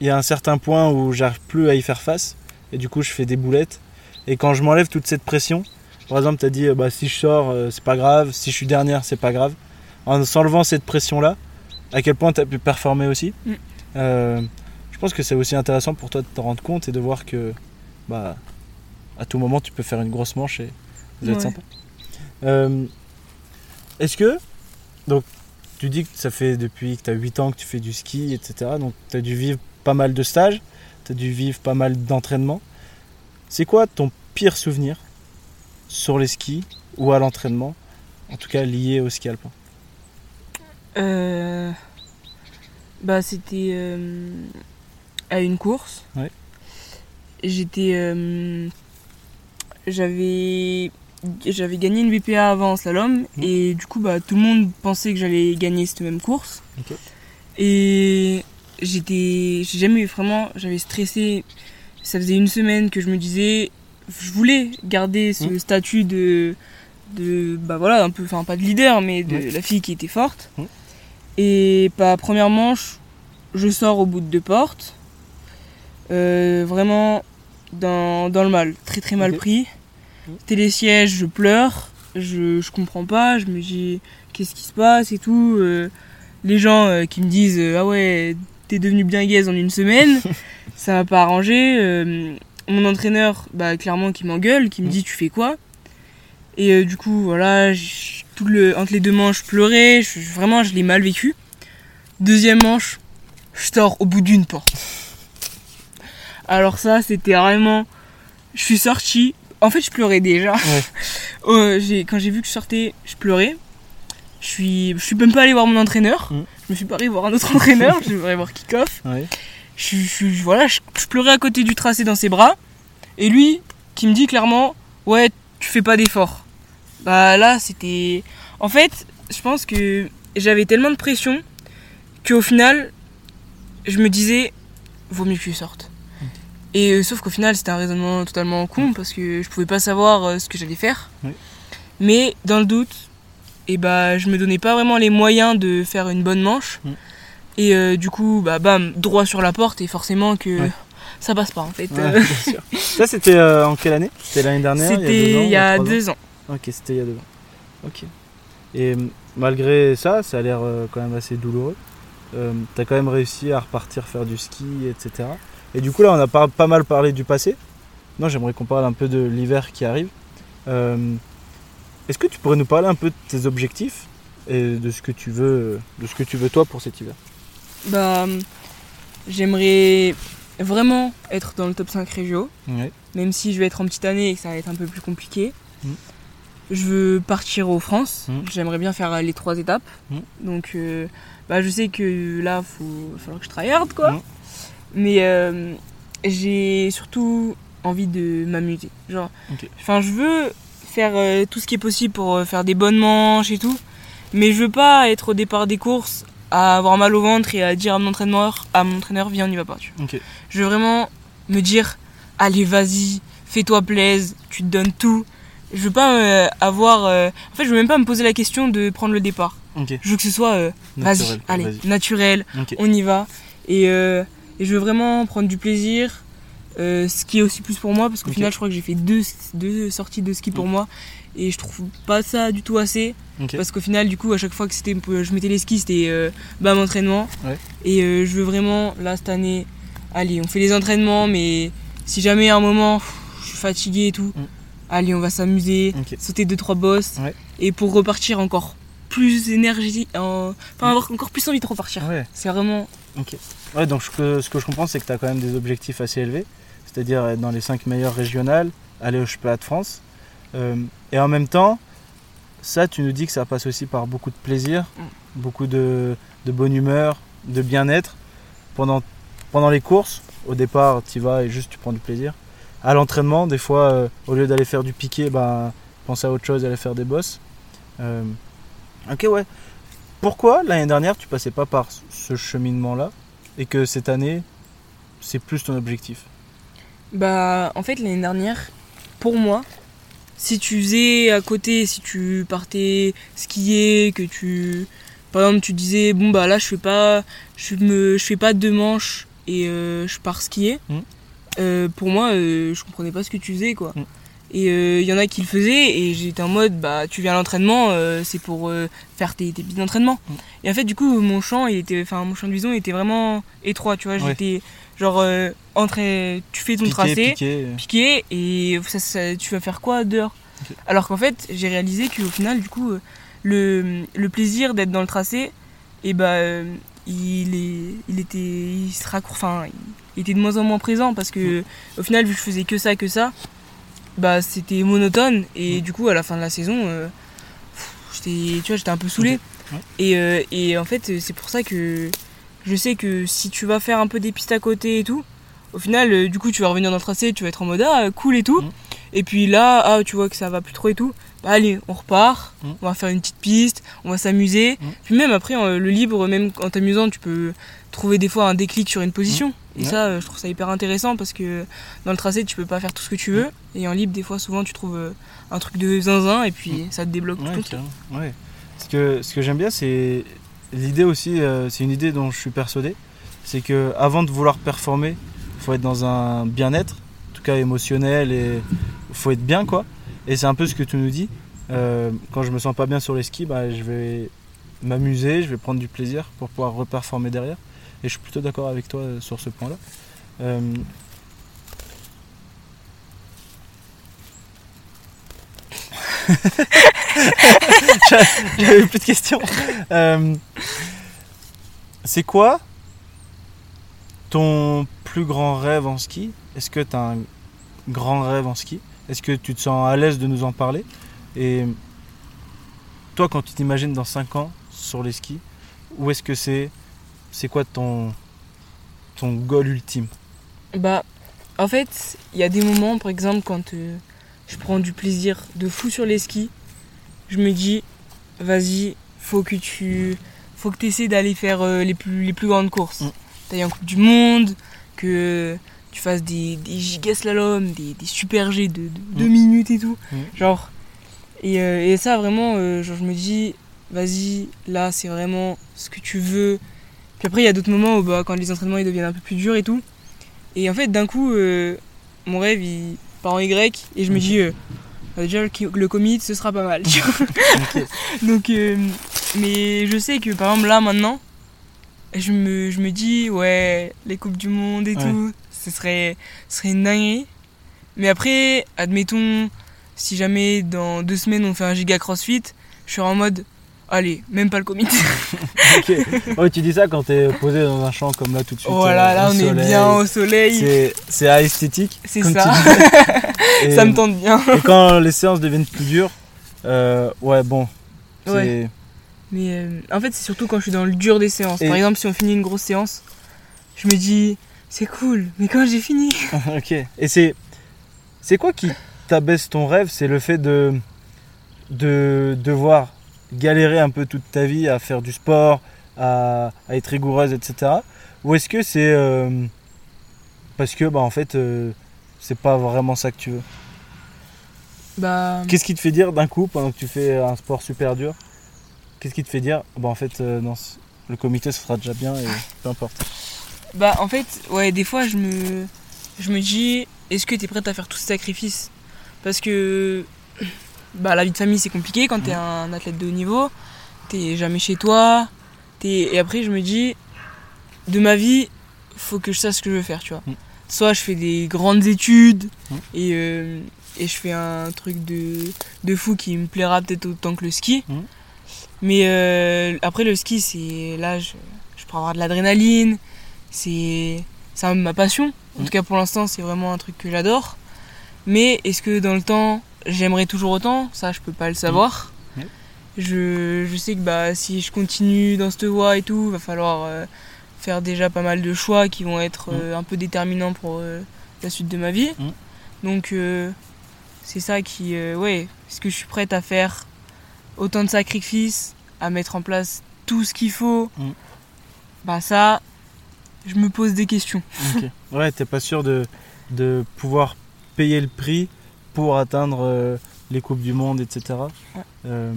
[SPEAKER 3] il y a un certain point où j'arrive plus à y faire face et du coup je fais des boulettes. Et quand je m'enlève toute cette pression, par exemple, tu as dit bah, si je sors, euh, c'est pas grave, si je suis dernière, c'est pas grave. En s'enlevant cette pression-là, à quel point tu as pu performer aussi. Mm. Euh, je pense que c'est aussi intéressant pour toi de te rendre compte et de voir que bah, à tout moment tu peux faire une grosse manche et vous êtes sympa. Euh, est-ce que, donc tu dis que ça fait depuis que tu as 8 ans que tu fais du ski, etc. Donc tu as dû vivre pas mal de stages, tu as dû vivre pas mal d'entraînements. C'est quoi ton pire souvenir sur les skis ou à l'entraînement, en tout cas lié au ski alpin?
[SPEAKER 2] Euh, Bah c'était euh, à une course. J'étais euh, j'avais j'avais gagné une VPA avant en slalom mmh. et du coup bah tout le monde pensait que j'allais gagner cette même course. Et j'étais j'ai jamais vraiment j'avais stressé ça faisait une semaine que je me disais je voulais garder ce mmh. statut de de bah voilà un peu enfin pas de leader mais de la fille qui était forte. Mmh. Et pas première manche, je sors au bout de deux portes. Euh, vraiment dans, dans, le mal, très très mal pris télésiège, je pleure, je, je comprends pas, je me dis qu'est-ce qui se passe et tout. Euh, les gens euh, qui me disent euh, ah ouais, t'es devenu bien gaze en une semaine, ça m'a pas arrangé. mon entraîneur, bah clairement, qui m'engueule, qui me dit tu fais quoi? Et du coup, voilà, tout le, entre les deux manches, je pleurais, vraiment, je l'ai mal vécu. Deuxième manche, je sors au bout d'une porte. Alors ça, c'était vraiment... Je suis sorti, en fait, je pleurais déjà. Oh, quand j'ai vu que je sortais, je pleurais. Je suis, je suis même pas allé voir mon entraîneur. Mm. Je me suis pas allé voir un autre entraîneur. je suis allé voir Kickoff. Je, voilà, je, pleurais à côté du tracé dans ses bras. Et lui, qui me dit clairement, ouais, tu fais pas d'efforts. Bah là, c'était. En fait, je pense que j'avais tellement de pression qu'au final, je me disais, vaut mieux que tu sortes. Et euh, sauf qu'au final, c'était un raisonnement totalement con parce que je pouvais pas savoir euh, ce que j'allais faire.
[SPEAKER 3] Oui.
[SPEAKER 2] Mais dans le doute, et bah, je me donnais pas vraiment les moyens de faire une bonne manche. Et euh, du coup, bah, bam, droit sur la porte et forcément que
[SPEAKER 3] Ouais.
[SPEAKER 2] ça passe pas en fait.
[SPEAKER 3] Ouais, bien sûr. Ça, c'était en quelle année? C'était l'année dernière
[SPEAKER 2] C'était il y a
[SPEAKER 3] deux ans, ou
[SPEAKER 2] deux ans.
[SPEAKER 3] Ok, c'était il y a deux ans. Ok. Et malgré ça, ça a l'air quand même assez douloureux. T'as quand même réussi à repartir faire du ski, etc. Et du coup, là, on a pas, pas mal parlé du passé. Non, j'aimerais qu'on parle un peu de l'hiver qui arrive. Euh, Est-ce que tu pourrais nous parler un peu de tes objectifs et de ce que tu veux, de ce que tu veux toi pour cet hiver?
[SPEAKER 2] Bah, j'aimerais vraiment être dans le top 5 régio,
[SPEAKER 3] Ouais.
[SPEAKER 2] même si je vais être en petite année et que ça va être un peu plus compliqué.
[SPEAKER 3] Mm.
[SPEAKER 2] Je veux partir aux France,
[SPEAKER 3] Mm.
[SPEAKER 2] j'aimerais bien faire les trois étapes.
[SPEAKER 3] Mm.
[SPEAKER 2] Donc, euh, bah, je sais que là, il va falloir que je tryhard quoi. Mais euh, j'ai surtout envie de m'amuser. Genre, enfin, je veux faire euh, tout ce qui est possible pour euh, faire des bonnes manches et tout. Mais je veux pas être au départ des courses à avoir mal au ventre et à dire à mon entraîneur, à mon entraîneur viens on y va pas. Tu vois. Je veux vraiment me dire allez vas-y, fais-toi plaise, tu te donnes tout. Je veux pas avoir. En fait, je veux même pas me poser la question de prendre le départ. Je veux que ce soit vas-y, allez, naturel, on y va. Et, et je veux vraiment prendre du plaisir. euh, ce qui est aussi plus pour moi, parce qu'au final, je crois que j'ai fait deux, deux sorties de ski pour moi. Et je trouve pas ça du tout assez. Parce qu'au final, du coup, à chaque fois que c'était, je mettais les skis, c'était euh, mon entraînement.
[SPEAKER 3] Ouais.
[SPEAKER 2] Et euh, je veux vraiment, là, cette année, allez, on fait les entraînements, mais si jamais à un moment, pff, je suis fatigué et tout,
[SPEAKER 3] Mm.
[SPEAKER 2] allez, on va s'amuser, sauter deux trois bosses,
[SPEAKER 3] Ouais.
[SPEAKER 2] et pour repartir encore plus énergie, en- enfin avoir encore plus envie de repartir.
[SPEAKER 3] Ouais.
[SPEAKER 2] C'est vraiment.
[SPEAKER 3] Ouais, donc ce que, ce que je comprends, c'est que tu as quand même des objectifs assez élevés, c'est-à-dire être dans les 5 meilleures régionales, aller au championnat de France. Euh, et en même temps, ça, tu nous dis que ça passe aussi par beaucoup de plaisir,
[SPEAKER 2] Mm.
[SPEAKER 3] beaucoup de, de bonne humeur, de bien-être. Pendant, pendant les courses, au départ, tu vas et juste tu prends du plaisir. À l'entraînement, des fois, euh, au lieu d'aller faire du piqué, bah, penser à autre chose, aller faire des bosses. Euh, ok, ouais. Pourquoi l'année dernière tu passais pas par ce cheminement-là et que cette année c'est plus ton objectif?
[SPEAKER 2] Bah, en fait, l'année dernière, pour moi, si tu faisais à côté, si tu partais skier, que tu. Par exemple, tu disais, bon, bah là, je fais pas, je me, je fais pas deux manches et euh, je pars skier.
[SPEAKER 3] Mm.
[SPEAKER 2] Euh, pour moi, euh, je comprenais pas ce que tu faisais, quoi.
[SPEAKER 3] Mm.
[SPEAKER 2] Et euh, il y en a qui le faisaient et j'étais en mode, bah, tu viens à l'entraînement, euh, c'est pour euh, faire tes, tes petits d'entraînement.
[SPEAKER 3] Mm.
[SPEAKER 2] Et en fait, du coup, mon champ, il était, enfin, mon champ de vision était vraiment étroit, tu vois.
[SPEAKER 3] Ouais.
[SPEAKER 2] J'étais, genre, entre, tu fais ton
[SPEAKER 3] Piqué,
[SPEAKER 2] tracé
[SPEAKER 3] piqué,
[SPEAKER 2] piqué et ça, ça- tu vas faire quoi dehors? Alors qu'en fait, j'ai réalisé qu'au final, du coup, le, le plaisir d'être dans le tracé, et bah, euh, il, est, il était, il se raccour- enfin, il était de moins en moins présent parce que au final, vu que je faisais que ça, que ça, bah, c'était monotone et du coup, à la fin de la saison, euh, j'étais, tu vois, j'étais un peu saoulé.
[SPEAKER 3] Ouais.
[SPEAKER 2] Et, euh, et en fait, c'est pour ça que je sais que si tu vas faire un peu des pistes à côté et tout, au final, euh, du coup, tu vas revenir dans le tracé, tu vas être en mode ah, cool et tout. Et puis là, ah, tu vois que ça va plus trop et tout. Bah, allez, on repart,
[SPEAKER 3] Mhm.
[SPEAKER 2] on va faire une petite piste, on va s'amuser.
[SPEAKER 3] Mhm.
[SPEAKER 2] Puis même après, le libre, même en t'amusant, tu peux trouver des fois un déclic sur une position. Et
[SPEAKER 3] Mhm. Ouais.
[SPEAKER 2] ça, euh, je trouve ça hyper intéressant parce que dans le tracé, tu peux pas faire tout ce que tu veux. Et en libre, des fois, souvent, tu trouves euh, un truc de zinzin et puis ça te débloque tout
[SPEAKER 3] ouais. Ce que, ce que j'aime bien, c'est l'idée aussi, euh, c'est une idée dont je suis persuadé, c'est que avant de vouloir performer, il faut être dans un bien-être, en tout cas émotionnel, et faut être bien, quoi. Et c'est un peu ce que tu nous dis. Euh, quand je me sens pas bien sur les skis, bah, je vais m'amuser, je vais prendre du plaisir pour pouvoir reperformer derrière. Et je suis plutôt d'accord avec toi euh, sur ce point-là. Euh, J'avais plus de questions. C'est quoi ton plus grand rêve en ski? Est-ce que tu as un grand rêve en ski? Est-ce que tu te sens à l'aise de nous en parler Et toi, quand tu t'imagines dans 5 ans sur les skis, où est-ce que c'est C'est quoi ton, ton goal ultime?
[SPEAKER 2] Bah, En fait, il y a des moments, par exemple, quand euh, je prends du plaisir de fou sur les skis, je me dis, vas-y, faut que tu faut que essaies d'aller faire euh, les, plus, les plus grandes courses.
[SPEAKER 3] Mm.
[SPEAKER 2] D'aller en Coupe du Monde, que tu fasses des, des giga slaloms, des, des super G de 2
[SPEAKER 3] Mm.
[SPEAKER 2] minutes et tout.
[SPEAKER 3] Mm.
[SPEAKER 2] Genre, et, euh, et ça vraiment, euh, genre, je me dis, vas-y, là c'est vraiment ce que tu veux. Puis après, il y a d'autres moments où bah, quand les entraînements ils deviennent un peu plus durs et tout. Et en fait, d'un coup, euh, mon rêve il part en Y et je me
[SPEAKER 3] Ok.
[SPEAKER 2] dis, déjà le, commit ce sera pas mal. Donc, mais je sais que par exemple là maintenant, je me, je me dis, ouais, les Coupes du Monde et
[SPEAKER 3] Ouais.
[SPEAKER 2] tout, ce serait, ce serait une dinguerie. Mais après, admettons, si jamais dans deux semaines on fait un giga crossfit, je serai en mode, allez, même pas le commit.
[SPEAKER 3] Ok. Ouais, tu dis ça quand t'es posé dans un champ comme là tout de suite.
[SPEAKER 2] voilà,
[SPEAKER 3] euh,
[SPEAKER 2] là
[SPEAKER 3] au
[SPEAKER 2] on est bien au soleil.
[SPEAKER 3] C'est esthétique.
[SPEAKER 2] C'est ça.
[SPEAKER 3] Et-
[SPEAKER 2] Ça me tente bien.
[SPEAKER 3] Et quand les séances deviennent plus dures, euh, ouais, bon.
[SPEAKER 2] Ouais. Mais euh, en fait, c'est surtout quand je suis dans le dur des séances.
[SPEAKER 3] Et-
[SPEAKER 2] Par exemple, si on finit une grosse séance, je me dis, c'est cool, mais quand j'ai fini
[SPEAKER 3] ok. Et c'est. C'est quoi qui t'abaisse ton rêve? C'est le fait de. de devoir galérer un peu toute ta vie à faire du sport, à, à être rigoureuse, etc. Ou est-ce que c'est. euh, parce que, bah, en fait, euh, c'est pas vraiment ça que tu veux?
[SPEAKER 2] Bah,
[SPEAKER 3] Qu'est-ce qui te fait dire d'un coup, pendant que tu fais un sport super dur, qu'est-ce qui te fait dire, bah en fait, euh, non, le comité, ce sera déjà bien et peu importe?
[SPEAKER 2] Bah, en fait, ouais, des fois, je me, je me dis, est-ce que tu es prête à faire tout ce sacrifice? Parce que bah, la vie de famille, c'est compliqué quand tu es un athlète de haut niveau. T'es jamais chez toi. t'es- Et après, je me dis, de ma vie, faut que je sache ce que je veux faire, tu vois.
[SPEAKER 3] Mm.
[SPEAKER 2] Soit je fais des grandes études
[SPEAKER 3] Mm.
[SPEAKER 2] et, euh, et je fais un truc de, de fou qui me plaira peut-être autant que le ski.
[SPEAKER 3] Mm.
[SPEAKER 2] Mais euh, après, le ski, c'est là, je, je peux avoir de l'adrénaline. C'est c'est ma passion. En
[SPEAKER 3] Mm.
[SPEAKER 2] tout cas, pour l'instant, c'est vraiment un truc que j'adore. Mais est-ce que dans le temps, j'aimerais toujours autant? Ça, je peux pas le savoir.
[SPEAKER 3] Mm.
[SPEAKER 2] Je, je sais que bah, si je continue dans cette voie et tout, va falloir euh, faire déjà pas mal de choix qui vont être euh, un peu déterminants pour euh, la suite de ma vie.
[SPEAKER 3] Mm.
[SPEAKER 2] Donc, c'est ça qui. ouais, est-ce que je suis prête à faire autant de sacrifices, à mettre en place tout ce qu'il faut
[SPEAKER 3] Mm.
[SPEAKER 2] Bah, ça, je me pose des questions.
[SPEAKER 3] Ouais, t'es pas sûr de, de pouvoir payer le prix pour atteindre euh, les Coupes du Monde, etc.
[SPEAKER 2] Ouais.
[SPEAKER 3] Euh,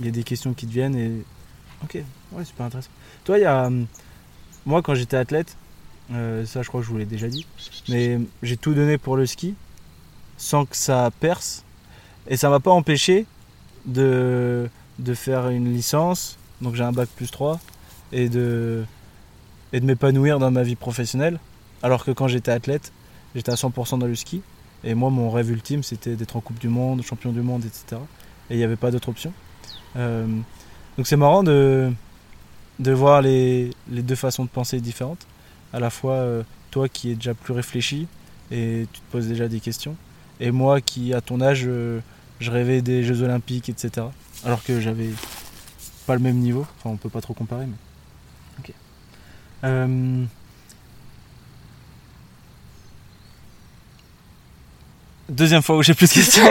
[SPEAKER 3] Il y a des questions qui te viennent et. Ok, ouais, super intéressant. Toi, il y a. hum, Moi, quand j'étais athlète, euh, ça je crois que je vous l'ai déjà dit, mais j'ai tout donné pour le ski sans que ça perce. Et ça m'a pas empêché de, de faire une licence, donc j'ai un bac plus 3, et de, et de m'épanouir dans ma vie professionnelle. Alors que quand j'étais athlète, j'étais à 100% dans le ski. Et moi, mon rêve ultime, c'était d'être en Coupe du Monde, champion du monde, etc. Et il n'y avait pas d'autre option. Euh, donc c'est marrant de, de voir les, les deux façons de penser différentes. À la fois, euh, toi qui es déjà plus réfléchi et tu te poses déjà des questions. Et moi qui, à ton âge, euh, je rêvais des Jeux Olympiques, etc. Alors que j'avais pas le même niveau. Enfin, on peut pas trop comparer. Euh, Deuxième fois où j'ai plus de questions.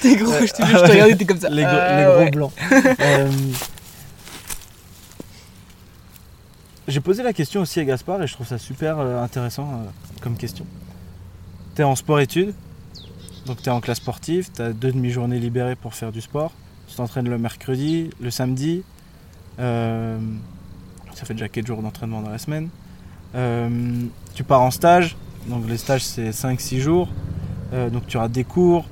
[SPEAKER 2] T'es gros, je te
[SPEAKER 3] Ah
[SPEAKER 2] jure, je te regardais, t'es comme ça.
[SPEAKER 3] les, gros-
[SPEAKER 2] Euh,
[SPEAKER 3] les gros
[SPEAKER 2] ouais.
[SPEAKER 3] blancs. Euh, J'ai posé la question aussi à Gaspard et je trouve ça super euh, intéressant euh, comme question. Tu es en sport-études, donc tu es en classe sportive, tu as deux demi-journées libérées pour faire du sport. Tu t'entraînes le mercredi, le samedi. euh, ça fait déjà 4 jours d'entraînement dans la semaine. Euh, tu pars en stage, donc les stages c'est 5-6 jours. Euh, donc tu auras des cours,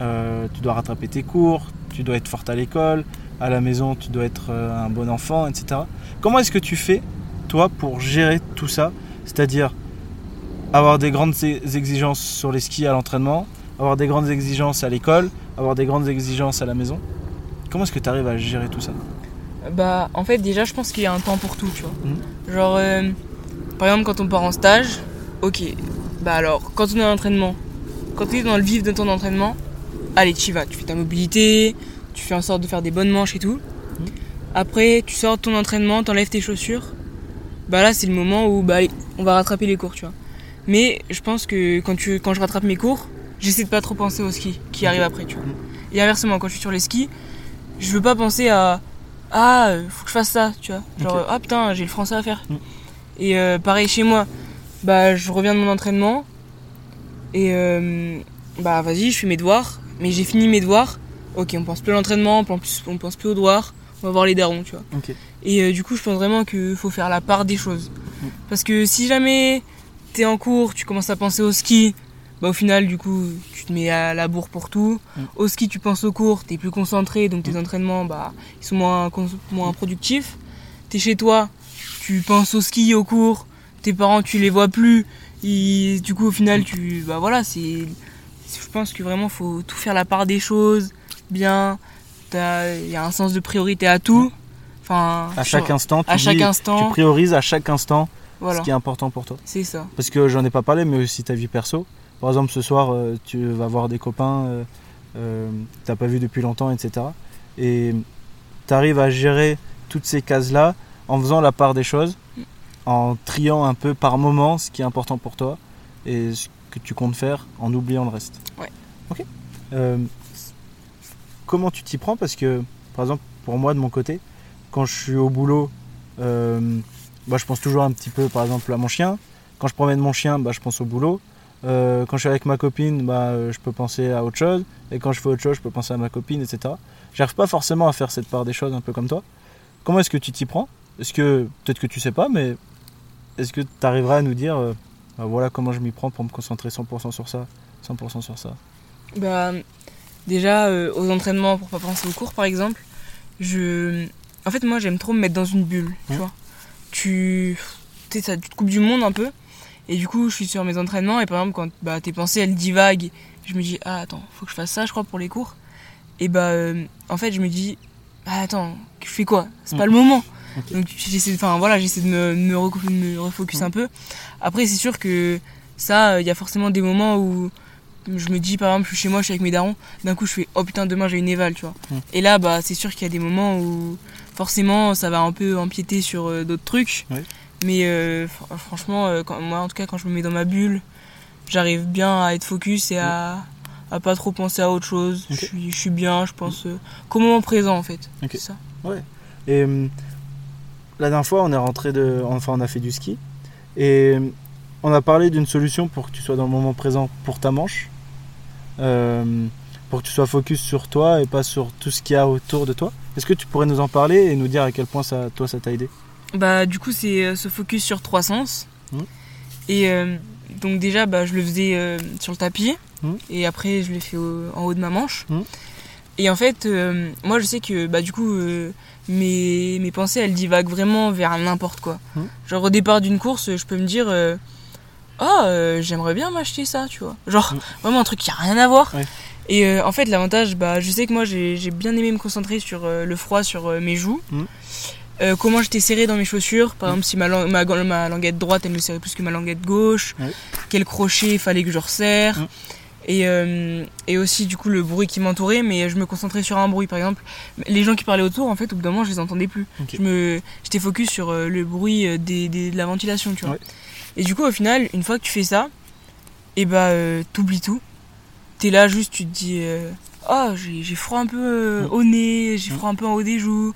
[SPEAKER 3] euh, tu dois rattraper tes cours, tu dois être forte à l'école, à la maison tu dois être un bon enfant, etc. Comment est-ce que tu fais, toi, pour gérer tout ça? C'est-à-dire avoir des grandes exigences sur les skis à l'entraînement, avoir des grandes exigences à l'école, avoir des grandes exigences à la maison? Comment est-ce que tu arrives à gérer tout ça?
[SPEAKER 2] Bah, en fait, déjà, je pense qu'il y a un temps pour tout, tu vois.
[SPEAKER 3] Mhm.
[SPEAKER 2] Genre, euh, par exemple, quand on part en stage, ok, bah alors, quand on est en entraînement, quand tu es dans le vif de ton entraînement, allez, tu y vas, tu fais ta mobilité, tu fais en sorte de faire des bonnes manches et tout.
[SPEAKER 3] Mhm.
[SPEAKER 2] Après, tu sors de ton entraînement, t'enlèves tes chaussures. Bah là, c'est le moment où, bah allez, on va rattraper les cours, tu vois. Mais je pense que quand, tu, quand je rattrape mes cours, j'essaie de pas trop penser au ski qui arrive après, tu vois. Et inversement, quand je suis sur les skis, je veux pas penser à ah, euh, faut que je fasse ça, tu vois. Genre,
[SPEAKER 3] Ok.
[SPEAKER 2] ah putain, j'ai le français à faire.
[SPEAKER 3] Mm.
[SPEAKER 2] Et euh, pareil chez moi, bah je reviens de mon entraînement et euh, bah vas-y, je fais mes devoirs, mais j'ai fini mes devoirs. Ok, on pense plus à l'entraînement, on pense, on pense plus aux devoirs, on va voir les darons, tu vois. Et euh, du coup, je pense vraiment qu'il faut faire la part des choses.
[SPEAKER 3] Mm.
[SPEAKER 2] Parce que si jamais t'es en cours, tu commences à penser au ski, bah au final, du coup, tu te mets à la bourre pour tout.
[SPEAKER 3] Mm.
[SPEAKER 2] Au ski, tu penses au cours, t'es plus concentré, donc tes entraînements, bah, ils sont moins, moins productifs. T'es chez toi, tu penses au ski, au cours, tes parents, tu les vois plus. Et du coup, au final, tu, bah voilà, c'est, je pense que vraiment, faut tout faire la part des choses, bien. Il y a un sens de priorité à tout. Enfin,
[SPEAKER 3] À chaque instant, tu,
[SPEAKER 2] à chaque instant.
[SPEAKER 3] tu priorises à chaque instant
[SPEAKER 2] Voilà,
[SPEAKER 3] ce qui est important pour toi.
[SPEAKER 2] c'est ça.
[SPEAKER 3] Parce que j'en ai pas parlé, mais aussi ta vie perso. Par exemple, ce soir, euh, tu vas voir des copains, euh, euh, t'as pas vu depuis longtemps, etc. Et tu arrives à gérer toutes ces cases-là en faisant la part des choses, en triant un peu par moment ce qui est important pour toi et ce que tu comptes faire en oubliant le reste.
[SPEAKER 2] Ouais.
[SPEAKER 3] Ok. Euh, comment tu t'y prends? Parce que, par exemple, pour moi, de mon côté, quand je suis au boulot, bah, je pense toujours un petit peu, par exemple, à mon chien. Quand je promène mon chien, bah, je pense au boulot. Euh, quand je suis avec ma copine, bah, euh, je peux penser à autre chose. Et quand je fais autre chose, je peux penser à ma copine, etc. J'arrive pas forcément à faire cette part des choses un peu comme toi. Comment est-ce que tu t'y prends? Est-ce que, peut-être que tu sais pas, mais est-ce que tu arriverais à nous dire, euh, bah, voilà comment je m'y prends pour me concentrer 100% sur ça, 100% sur ça?
[SPEAKER 2] Bah, déjà, euh, aux entraînements, pour pas penser aux cours par exemple, je. En fait, moi j'aime trop me mettre dans une bulle, tu
[SPEAKER 3] Ouais.
[SPEAKER 2] vois. Tu. Tu sais, ça, tu te coupes du monde un peu. Et du coup, je suis sur mes entraînements, et par exemple, quand bah, tes pensées elles divaguent, je me dis, ah attends, faut que je fasse ça, je crois, pour les cours. Et bah, euh, en fait, je me dis, ah attends, je fais quoi? C'est
[SPEAKER 3] Mm.
[SPEAKER 2] pas le moment. Donc j'essaie, enfin voilà, j'essaie de me, me, refocus
[SPEAKER 3] Mm.
[SPEAKER 2] un peu. Après, c'est sûr que ça, il y a forcément des moments où je me dis, par exemple, je suis chez moi, je suis avec mes darons, d'un coup, je fais, oh putain, demain j'ai une éval, tu vois.
[SPEAKER 3] Mm.
[SPEAKER 2] Et là, bah, c'est sûr qu'il y a des moments où forcément ça va un peu empiéter sur euh, d'autres trucs. Mais euh, fr- franchement, euh, quand, moi en tout cas, quand je me mets dans ma bulle, j'arrive bien à être focus et à, à pas trop penser à autre chose. Je, suis, je suis bien, je pense euh, qu'au moment présent en fait.
[SPEAKER 3] Ok.
[SPEAKER 2] C'est ça.
[SPEAKER 3] Et hum, la dernière fois, on est rentré de. Enfin, on a fait du ski. Et on a parlé d'une solution pour que tu sois dans le moment présent pour ta manche. Euh, pour que tu sois focus sur toi et pas sur tout ce qu'il y a autour de toi. Est-ce que tu pourrais nous en parler et nous dire à quel point ça, toi, ça t'a aidé?
[SPEAKER 2] Bah, du coup, c'est euh, se focus sur trois sens.
[SPEAKER 3] Mhm.
[SPEAKER 2] Et euh, donc, déjà, bah, je le faisais euh, sur le tapis.
[SPEAKER 3] Mhm.
[SPEAKER 2] Et après, je l'ai fait au- en haut de ma manche.
[SPEAKER 3] Mhm.
[SPEAKER 2] Et en fait, euh, moi, je sais que bah, du coup, mes, mes pensées, elles divaguent vraiment vers n'importe quoi. Genre, au départ d'une course, je peux me dire Oh, j'aimerais bien m'acheter ça, tu vois. Genre, vraiment un truc qui a rien à voir.
[SPEAKER 3] Ouais.
[SPEAKER 2] Et en fait, l'avantage, bah, je sais que moi, j'ai bien aimé me concentrer sur le froid, sur mes joues. Euh, comment j'étais serré dans mes chaussures. Par
[SPEAKER 3] Mhm.
[SPEAKER 2] exemple, si ma, lang- ma, ma languette droite, elle me serrait plus que ma languette gauche. Quel crochet il fallait que je resserre.
[SPEAKER 3] Mhm.
[SPEAKER 2] Et, euh, et aussi, du coup, le bruit qui m'entourait. Mais je me concentrais sur un bruit, par exemple. Les gens qui parlaient autour, en fait, au bout d'un moment, je les entendais plus.
[SPEAKER 3] Ok.
[SPEAKER 2] Je me, j'étais focus sur euh, le bruit des, des- de la ventilation, tu vois. Et du coup, au final, une fois que tu fais ça, et bah, euh, t'oublies tout. T'es là, juste, tu te dis. ah, j'ai froid un peu
[SPEAKER 3] Mm.
[SPEAKER 2] au nez, j'ai
[SPEAKER 3] Mm.
[SPEAKER 2] froid un peu en haut des joues.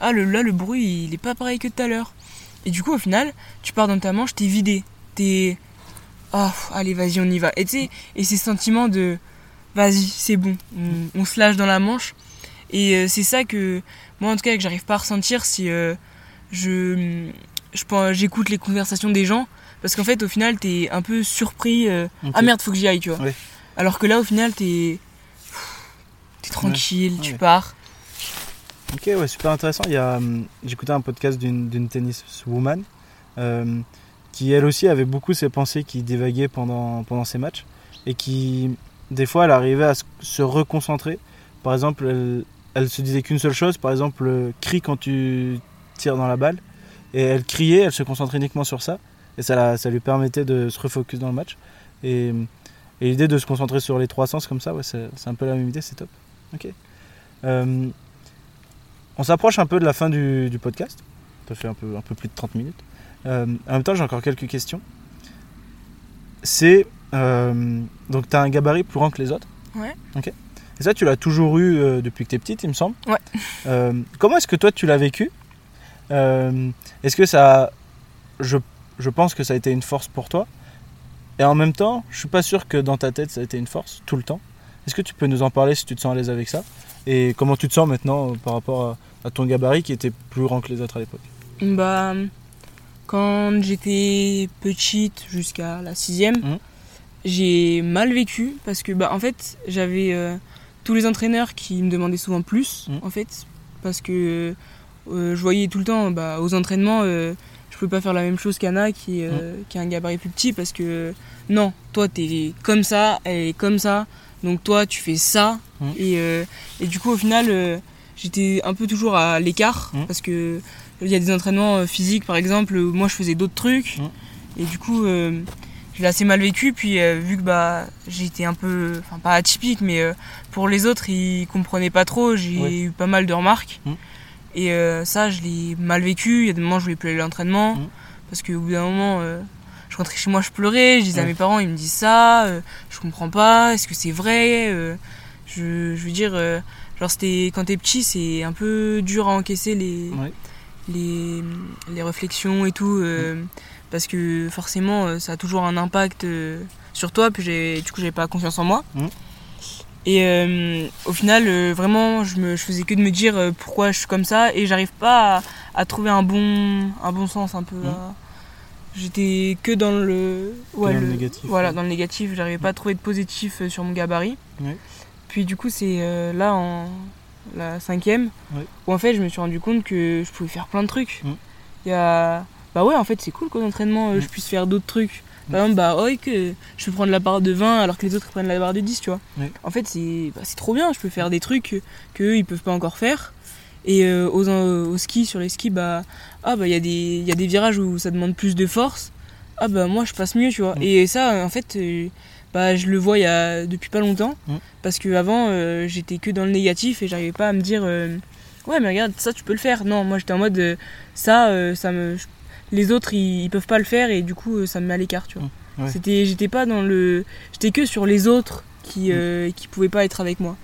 [SPEAKER 2] Ah, le, là, le bruit, il est pas pareil que tout à l'heure. Et du coup, au final, tu pars dans ta manche, t'es vidé. T'es. Ah, pff, allez, vas-y, on y va. Et tu sais, et ces sentiments de. Vas-y, c'est bon. On, on se lâche dans la manche. Et euh, c'est ça que. Moi, en tout cas, que j'arrive pas à ressentir si euh, je. J'écoute les conversations des gens. Parce qu'en fait, au final, t'es un peu surpris. euh. Ah merde, faut que j'y aille, tu vois.
[SPEAKER 3] Ouais.
[SPEAKER 2] Alors que là, au final, t'es. T'es tranquille, tu
[SPEAKER 3] ouais.
[SPEAKER 2] pars.
[SPEAKER 3] Ok, ouais, super intéressant. Il y a, hum, j'écoutais un podcast d'une, tenniswoman euh, qui, elle aussi, avait beaucoup ses pensées qui divaguaient pendant, pendant ses matchs et qui, des fois, elle arrivait à se, reconcentrer. Par exemple, elle, elle se disait qu'une seule chose, par exemple, crie quand tu tires dans la balle. Et elle criait, elle se concentrait uniquement sur ça. Et ça, la- ça lui permettait de se refocus dans le match. Et, et l'idée de se concentrer sur les trois sens comme ça, ouais, c'est, un peu la même idée, c'est top. Ok. Euh, on s'approche un peu de la fin du, du podcast. Ça fait un peu, un peu plus de 30 minutes. Euh, en même temps, j'ai encore quelques questions. c'est euh, donc tu as un gabarit plus grand que les autres.
[SPEAKER 2] Ouais.
[SPEAKER 3] Ok. Et ça, tu l'as toujours eu euh, depuis que tu es petite, il me semble.
[SPEAKER 2] Ouais.
[SPEAKER 3] Comment est-ce que toi, tu l'as vécu? Est-ce que ça. Je, je pense que ça a été une force pour toi? Et en même temps, je suis pas sûr que dans ta tête, ça a été une force tout le temps. Est-ce que tu peux nous en parler si tu te sens à l'aise avec ça? Et comment tu te sens maintenant euh, par rapport à, à ton gabarit qui était plus grand que les autres à l'époque
[SPEAKER 2] Bah, quand j'étais petite jusqu'à la sixième,
[SPEAKER 3] Mhm.
[SPEAKER 2] j'ai mal vécu parce que, bah, en fait, j'avais euh, tous les entraîneurs qui me demandaient souvent plus,
[SPEAKER 3] Mhm.
[SPEAKER 2] en fait, parce que euh, je voyais tout le temps, bah, aux entraînements, euh, je pouvais pas faire la même chose qu'Anna qui, euh, qui a un gabarit plus petit parce que, non, toi, t'es comme ça, elle est comme ça, donc toi, tu fais ça, Et, euh, et du coup, au final, euh, j'étais un peu toujours à l'écart
[SPEAKER 3] Mhm.
[SPEAKER 2] parce que il y a des entraînements euh, physiques par exemple où moi je faisais d'autres trucs.
[SPEAKER 3] Mhm.
[SPEAKER 2] et du coup euh, je l'ai assez mal vécu. Puis vu que bah j'étais un peu enfin pas atypique mais pour les autres ils comprenaient pas trop. J'ai
[SPEAKER 3] Ouais.
[SPEAKER 2] eu pas mal de remarques. Et ça je l'ai mal vécu. Il y a des moments je voulais plus aller à l'entraînement. Parce qu'au bout d'un moment je rentrais chez moi je pleurais. Je disais à mes parents ils me disent ça euh, je comprends pas. Est-ce que c'est vrai Euh, je, je veux dire euh, genre c'était quand t'es petit c'est un peu dur à encaisser les
[SPEAKER 3] Ouais.
[SPEAKER 2] les, les réflexions et tout euh, parce que forcément euh, ça a toujours un impact euh, sur toi puis j'ai du coup j'avais pas confiance en moi et au final vraiment je me je faisais que de me dire pourquoi je suis comme ça et j'arrive pas à, à trouver un bon un bon sens un peu à- j'étais que dans le
[SPEAKER 3] dans le négatif,
[SPEAKER 2] voilà
[SPEAKER 3] ouais.
[SPEAKER 2] dans le négatif j'arrivais pas à trouver de positif sur mon gabarit
[SPEAKER 3] Ouais.
[SPEAKER 2] Puis du coup c'est euh, là en la cinquième
[SPEAKER 3] Ouais.
[SPEAKER 2] où en fait je me suis rendu compte que je pouvais faire plein de trucs.
[SPEAKER 3] Mm.
[SPEAKER 2] Il y a bah ouais en fait c'est cool qu'au entraînement euh,
[SPEAKER 3] Mm.
[SPEAKER 2] je puisse faire d'autres trucs. Par exemple bah ouais que je peux prendre la barre de 20 alors que les autres prennent la barre de 10 tu vois. En fait c'est bah, c'est trop bien, je peux faire des trucs que, que eux, ils peuvent pas encore faire. Et euh, aux, au ski sur les skis bah ah bah il y a des il y a des virages où ça demande plus de force. Ah bah moi je passe mieux tu vois.
[SPEAKER 3] Mm.
[SPEAKER 2] Et ça en fait euh, bah je le vois y a depuis pas longtemps. Parce que avant euh, j'étais que dans le négatif et j'arrivais pas à me dire euh, ouais mais regarde ça tu peux le faire. Non moi j'étais en mode euh, ça euh, ça me les autres ils, ils peuvent pas le faire et du coup ça me met à l'écart tu vois.
[SPEAKER 3] Ouais.
[SPEAKER 2] c'était j'étais pas dans le j'étais que sur les autres qui euh, qui pouvaient pas être avec moi.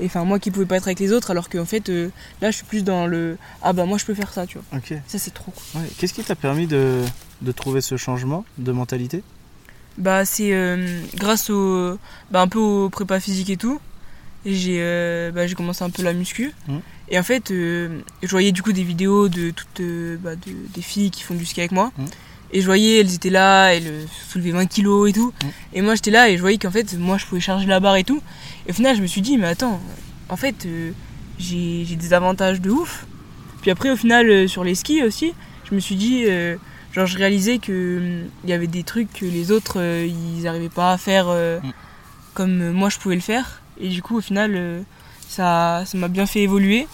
[SPEAKER 2] Et enfin moi qui pouvais pas être avec les autres alors qu'en fait euh, là je suis plus dans le ah bah moi je peux faire ça tu vois. Ça c'est trop cool.
[SPEAKER 3] Ouais. Qu'est-ce qui t'a permis de, de trouver ce changement de mentalité?
[SPEAKER 2] Bah c'est euh, grâce au bah, un peu au prépa physique et tout. Et j'ai euh, bah, j'ai commencé un peu la muscu.
[SPEAKER 3] Mhm.
[SPEAKER 2] Et en fait, euh, je voyais du coup des vidéos de toutes euh, bah, de, des filles qui font du ski avec moi.
[SPEAKER 3] Mhm.
[SPEAKER 2] Et je voyais, elles étaient là, elles soulevaient 20 kilos et tout.
[SPEAKER 3] Mhm.
[SPEAKER 2] Et moi j'étais là et je voyais qu'en fait, moi je pouvais charger la barre et tout. Et au final, je me suis dit, mais attends, en fait, j'ai j'ai des avantages de ouf. Puis après, au final, sur les skis aussi, je me suis dit, genre, je réalisais que hum, il y avait des trucs que les autres, euh, ils n'arrivaient pas à faire euh,
[SPEAKER 3] Mm.
[SPEAKER 2] comme euh, moi je pouvais le faire. Et du coup, au final, ça ça m'a bien fait évoluer.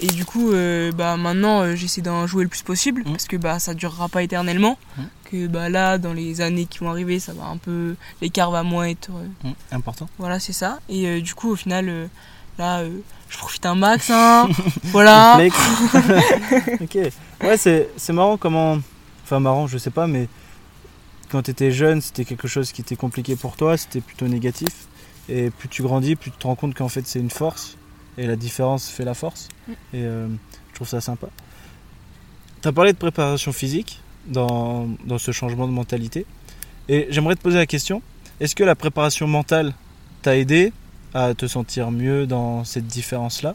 [SPEAKER 2] Et du coup, euh, bah, maintenant, euh, j'essaie d'en jouer le plus possible
[SPEAKER 3] Mm.
[SPEAKER 2] parce que bah, ça durera pas éternellement.
[SPEAKER 3] Mm.
[SPEAKER 2] Que bah, là, dans les années qui vont arriver, ça va un peu. L'écart va moins être. euh,
[SPEAKER 3] Important.
[SPEAKER 2] voilà, c'est ça. Et du coup, au final, là, je profite un max. Hein. voilà.
[SPEAKER 3] Ok. Ouais, c'est marrant comment. Enfin, marrant, je sais pas, mais quand tu étais jeune, c'était quelque chose qui était compliqué pour toi, c'était plutôt négatif. Et plus tu grandis, plus tu te rends compte qu'en fait c'est une force. Et la différence fait la force.
[SPEAKER 2] Mm.
[SPEAKER 3] Et euh, je trouve ça sympa. Tu as parlé de préparation physique dans, dans ce changement de mentalité. Et j'aimerais te poser la question est-ce que la préparation mentale t'a aidé à te sentir mieux dans cette différence-là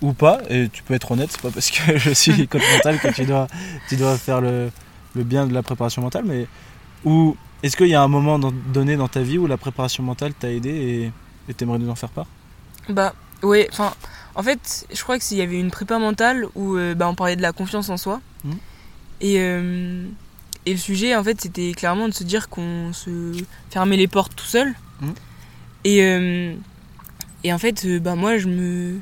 [SPEAKER 3] ou pas? Et tu peux être honnête, c'est pas parce que je suis coach mental que tu dois, tu dois faire le, le bien de la préparation mentale, mais ou est-ce qu'il y a un moment dans- donné dans ta vie où la préparation mentale t'a aidé et tu aimerais nous en faire part?
[SPEAKER 2] Bah, ouais, enfin, en fait, je crois que s'il y avait une prépa mentale où euh, bah, on parlait de la confiance en soi.
[SPEAKER 3] Mhm.
[SPEAKER 2] Et, euh, et le sujet, en fait, c'était clairement de se dire qu'on se fermait les portes tout seul.
[SPEAKER 3] Mhm.
[SPEAKER 2] Et, euh, et en fait, bah, moi, je me,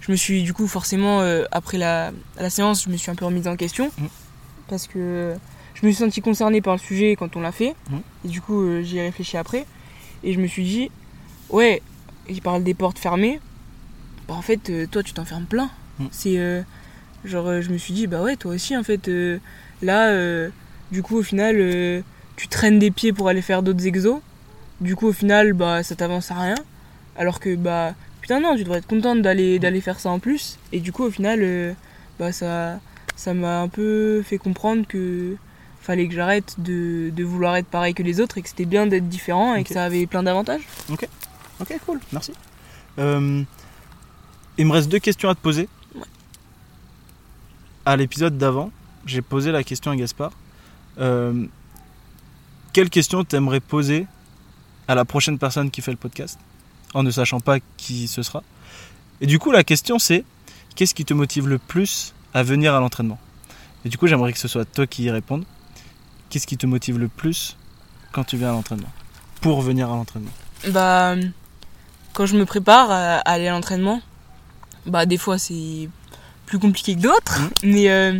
[SPEAKER 2] je me suis, du coup, forcément, après la, la séance, je me suis un peu remise en question.
[SPEAKER 3] Mhm.
[SPEAKER 2] Parce que je me suis senti concernée par le sujet quand on l'a fait. Et du coup, euh, j'y ai réfléchi après. Et je me suis dit, ouais, il parle des portes fermées. Bah, en fait, euh, toi, tu t'enfermes plein. C'est euh, genre, euh, je me suis dit, bah ouais, toi aussi, en fait, là, du coup, au final, tu traînes des pieds pour aller faire d'autres exos. Du coup, au final, bah, ça t'avance à rien. Alors que, bah, putain, non, tu devrais être contente d'aller, d'aller faire ça en plus. Et du coup, au final, bah, ça, ça m'a un peu fait comprendre que fallait que j'arrête de, de vouloir être pareil que les autres et que c'était bien d'être différent et
[SPEAKER 3] Ok.
[SPEAKER 2] que ça avait plein d'avantages.
[SPEAKER 3] Ok, cool, merci. Euh, il me reste deux questions à te poser.
[SPEAKER 2] Ouais.
[SPEAKER 3] À l'épisode d'avant, j'ai posé la question à Gaspard. Euh, quelle question t'aimerais poser à la prochaine personne qui fait le podcast, en ne sachant pas qui ce sera? Et du coup, la question c'est qu'est-ce qui te motive le plus à venir à l'entraînement? Et du coup, j'aimerais que ce soit toi qui y réponde. Qu'est-ce qui te motive le plus quand tu viens à l'entraînement? Pour venir à l'entraînement.
[SPEAKER 2] Bah, quand je me prépare à, aller à l'entraînement, bah, des fois c'est plus compliqué que d'autres, mais euh,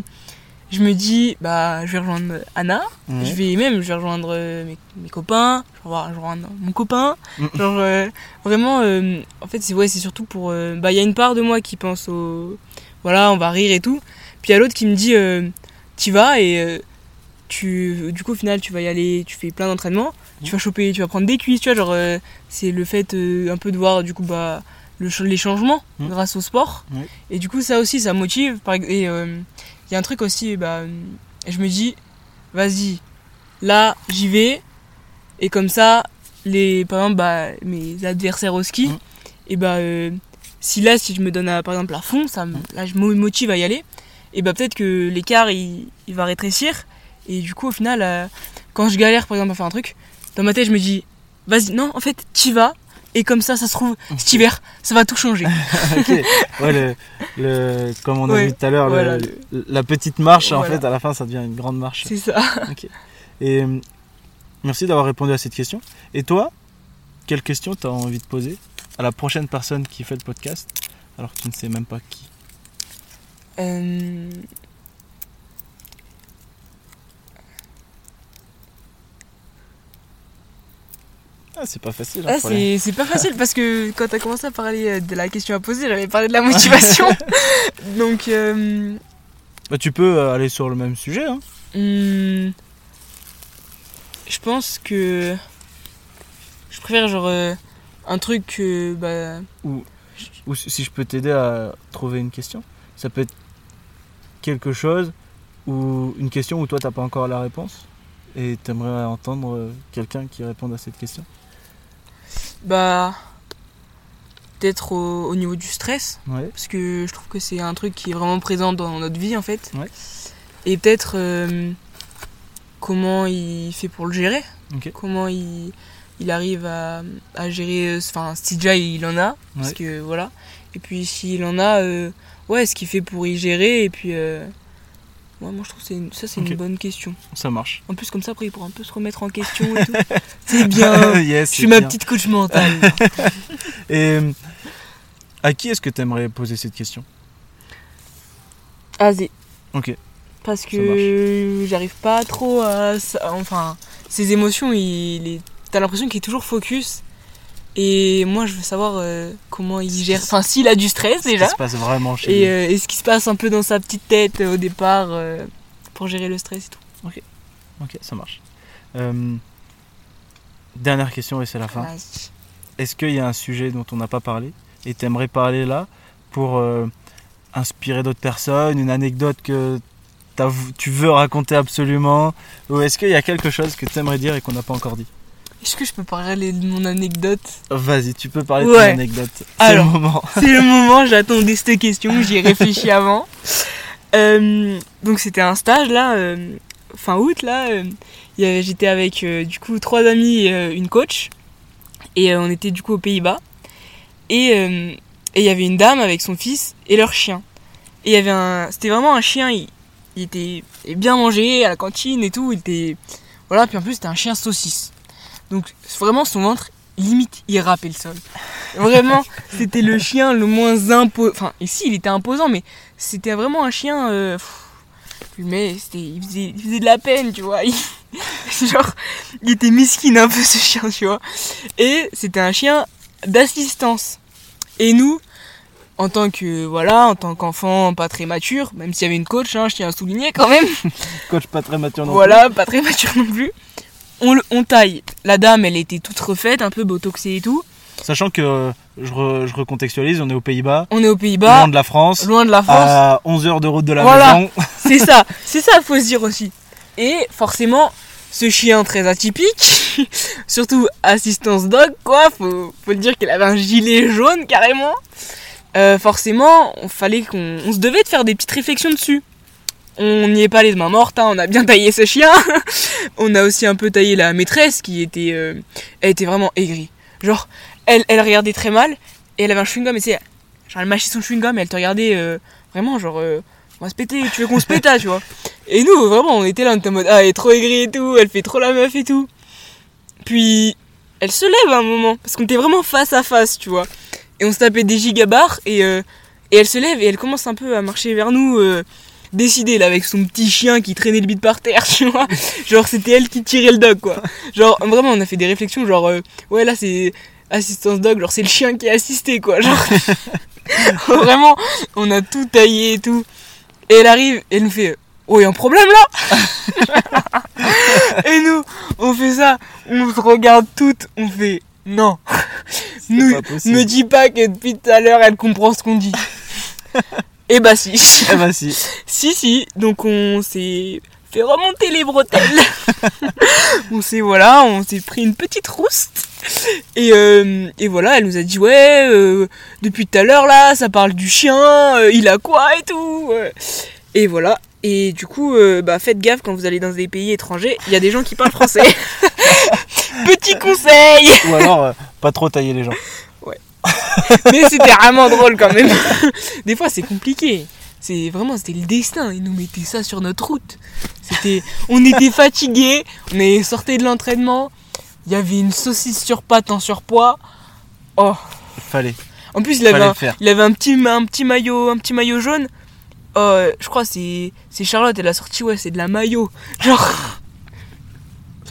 [SPEAKER 2] je me dis, bah, je vais rejoindre Anna, je vais même, je vais rejoindre euh, mes, mes copains, je vais rejoindre mon copain,
[SPEAKER 3] Mhm.
[SPEAKER 2] genre euh, vraiment, euh, en fait, c'est ouais, surtout pour, bah, il y a une part de moi qui pense au, voilà, on va rire et tout, puis il y a l'autre qui me dit, t'y vas et tu, du coup, au final, tu vas y aller, tu fais plein d'entraînements, tu vas choper, tu vas prendre des cuisses, tu vois, genre, euh, c'est le fait euh, un peu de voir, du coup, bah, le, les changements
[SPEAKER 3] Mhm.
[SPEAKER 2] grâce au sport. Et du coup, ça aussi, ça motive. Et euh, il y a un truc aussi, bah, je me dis, vas-y, là, j'y vais. Et comme ça, les, par exemple, bah, mes adversaires au ski,
[SPEAKER 3] Mhm.
[SPEAKER 2] et bah, si là, si je me donne à, par exemple à fond, ça, me- là, je me motive à y aller. Et bah, peut-être que l'écart, il, il va rétrécir. Et du coup, au final, euh, quand je galère, par exemple, à faire un truc, dans ma tête, je me dis, vas-y, non, en fait, t'y vas. Et comme ça, ça se trouve, cet hiver, ça va tout changer.
[SPEAKER 3] Ouais, le, le- comme on a
[SPEAKER 2] Ouais,
[SPEAKER 3] vu tout à l'heure, le-
[SPEAKER 2] voilà,
[SPEAKER 3] le- la petite marche, en fait, à la fin, ça devient une grande marche.
[SPEAKER 2] C'est ça.
[SPEAKER 3] Et euh, merci d'avoir répondu à cette question. Et toi, quelle question tu as envie de poser à la prochaine personne qui fait le podcast, alors que tu ne sais même pas qui?
[SPEAKER 2] Euh,
[SPEAKER 3] Ah, c'est pas facile. hein,
[SPEAKER 2] Ah, c'est pas facile parce que quand t'as commencé à parler euh, de la question à poser, j'avais parlé de la motivation. Donc, euh,
[SPEAKER 3] Bah, tu peux euh, aller sur le même sujet. Hein.
[SPEAKER 2] hmm, je pense que je préfère genre euh, un truc bah
[SPEAKER 3] Ou si si je peux t'aider à trouver une question, ça peut être quelque chose ou une question où toi t'as pas encore la réponse et t'aimerais entendre quelqu'un qui réponde à cette question.
[SPEAKER 2] Bah peut-être au, au niveau du stress
[SPEAKER 3] Ouais.
[SPEAKER 2] parce que je trouve que c'est un truc qui est vraiment présent dans notre vie en fait.
[SPEAKER 3] Ouais.
[SPEAKER 2] Et peut-être euh, comment il fait pour le gérer. Comment il, il arrive à, à gérer, euh, enfin si déjà il en a, parce que voilà. Et puis s'il en a, euh, ouais, ce qu'il fait pour y gérer. Et puis, euh, ouais, moi je trouve que une- ça c'est une bonne question.
[SPEAKER 3] Ça marche.
[SPEAKER 2] En plus comme ça après il pourra un peu se remettre en question et tout. c'est bien.
[SPEAKER 3] yes,
[SPEAKER 2] Je suis ma
[SPEAKER 3] bien.
[SPEAKER 2] petite coach mentale.
[SPEAKER 3] Et euh, à qui est-ce que t'aimerais poser cette question?
[SPEAKER 2] Azé.
[SPEAKER 3] Ok.
[SPEAKER 2] Parce que j'arrive pas trop à. Enfin, ses émotions, il est... t'as l'impression qu'il est toujours focus. Et moi, je veux savoir euh, comment il gère. Enfin, s'il a du stress
[SPEAKER 3] Ce qui
[SPEAKER 2] déjà.
[SPEAKER 3] se passe vraiment chez
[SPEAKER 2] Et,
[SPEAKER 3] lui.
[SPEAKER 2] euh, et ce qui se passe un peu dans sa petite tête euh, au départ pour gérer le stress et tout.
[SPEAKER 3] Ok, ça marche. Dernière question et c'est la fin. Est-ce qu'il y a un sujet dont on n'a pas parlé et t'aimerais parler là pour inspirer d'autres personnes, une anecdote que tu veux raconter absolument Ou est-ce qu'il y a quelque chose que t'aimerais dire et qu'on n'a pas encore dit?
[SPEAKER 2] Est-ce que je peux parler de mon anecdote
[SPEAKER 3] Vas-y, tu peux parler de ton anecdote. C'est le moment.
[SPEAKER 2] C'est le moment, j'attendais cette question, j'y ai réfléchi avant. Euh, donc c'était un stage là, euh, fin août là. euh, J'étais avec du coup trois amis et une coach. Et on était du coup aux Pays-Bas. Et il y avait une dame avec son fils et leur chien. Et il y avait un. C'était vraiment un chien, il, il était bien mangé à la cantine et tout. Il était. Voilà, puis en plus c'était un chien saucisse. Donc vraiment son ventre, limite, il râpait le sol. Vraiment, c'était le chien le moins imposant. Enfin, ici, il était imposant, mais c'était vraiment un chien. euh, mais c'était, il faisait, il faisait de la peine, tu vois. Il- genre, il était miskin un peu ce chien, tu vois. Et c'était un chien d'assistance. Et nous, en tant que voilà, en tant qu'enfant pas très mature, même s'il y avait une coach, hein, je tiens à souligner quand même.
[SPEAKER 3] Coach pas très mature non
[SPEAKER 2] Voilà, pas très mature non plus. On, le- on taille. La dame, elle était toute refaite, un peu botoxée et tout.
[SPEAKER 3] Sachant que euh, je, re- je recontextualise, on est aux Pays-Bas,
[SPEAKER 2] On est aux Pays-Bas,
[SPEAKER 3] loin de la France,
[SPEAKER 2] loin de la France.
[SPEAKER 3] à 11 heures de route de la
[SPEAKER 2] Voilà.
[SPEAKER 3] maison.
[SPEAKER 2] C'est ça, c'est ça, faut se dire aussi. Et forcément, ce chien très atypique, surtout assistance dog, quoi, faut, faut dire qu'elle avait un gilet jaune carrément. Euh, forcément, on fallait qu'on on se devait de faire des petites réflexions dessus. On n'y est pas les mains mortes, hein, on a bien taillé ce chien. on a aussi un peu taillé la maîtresse qui était, euh, elle était vraiment aigrie. Genre, elle, regardait très mal et elle avait un chewing-gum et c'est, genre elle mâchait son chewing-gum et elle te regardait euh, vraiment genre, euh, on va se péter, tu veux qu'on se là, tu vois. Et nous, vraiment, on était là, on était en mode, ah, elle est trop aigrie et tout, elle fait trop la meuf et tout. Puis, elle se lève à un moment, parce qu'on était vraiment face à face, tu vois. Et on se tapait des gigabars, et, et elle se lève, et elle commence un peu à marcher vers nous, décidée, là, avec son petit chien qui traînait le bide par terre, tu vois. Genre, c'était elle qui tirait le dog, quoi. Genre, vraiment, on a fait des réflexions, genre, euh, ouais, là, c'est assistance dog, genre, c'est le chien qui a assisté, quoi. Genre, vraiment, on a tout taillé et tout. Et elle arrive, et elle nous fait Oh, y a un problème là Et nous, on fait ça, on se regarde toutes, on fait Non nous. Ne dis pas que depuis tout à l'heure elle comprend ce qu'on dit. Et bah si
[SPEAKER 3] Eh bah si.
[SPEAKER 2] Si, si, donc on s'est fait remonter les bretelles. on s'est, voilà, on s'est pris une petite rouste. Et, euh, et voilà, elle nous a dit, ouais, euh, depuis tout à l'heure là, ça parle du chien, euh, il a quoi et tout. Et voilà. Et du coup, bah, faites gaffe quand vous allez dans des pays étrangers, il y a des gens qui parlent français. Petit conseil
[SPEAKER 3] Ou alors, pas trop tailler les gens.
[SPEAKER 2] Mais c'était vraiment drôle quand même. Des fois, c'est compliqué. C'est vraiment, c'était le destin. Ils nous mettaient ça sur notre route. C'était, on était fatigués. On est sorti de l'entraînement. Il y avait une saucisse sur pâte en surpoids. Oh.
[SPEAKER 3] Fallait.
[SPEAKER 2] En plus, il avait, un,
[SPEAKER 3] le faire.
[SPEAKER 2] il avait un petit, un petit maillot, un petit maillot jaune. Oh, je crois c'est, c'est Charlotte. Elle a sorti, ouais, c'est de la maillot. Genre,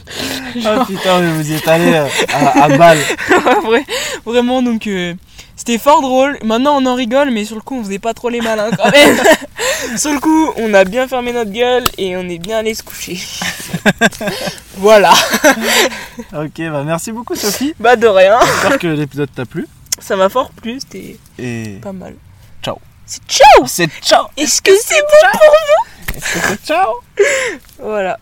[SPEAKER 3] Ah putain, mais vous y êtes allé euh, à, à balle.
[SPEAKER 2] Vrai- vraiment. Donc, euh, c'était fort drôle. Maintenant, on en rigole, mais sur le coup, on faisait pas trop les malins quand même. sur le coup, on a bien fermé notre gueule et on est bien allé se coucher. voilà.
[SPEAKER 3] Ok, bah merci beaucoup Sophie.
[SPEAKER 2] Bah de rien.
[SPEAKER 3] J'espère que l'épisode t'a plu.
[SPEAKER 2] Ça m'a fort plu, c'était
[SPEAKER 3] Et
[SPEAKER 2] pas mal.
[SPEAKER 3] Ciao.
[SPEAKER 2] C'est ciao
[SPEAKER 3] c'est ciao.
[SPEAKER 2] Est-ce que c'est bon
[SPEAKER 3] Est-ce que c'est ciao
[SPEAKER 2] Voilà.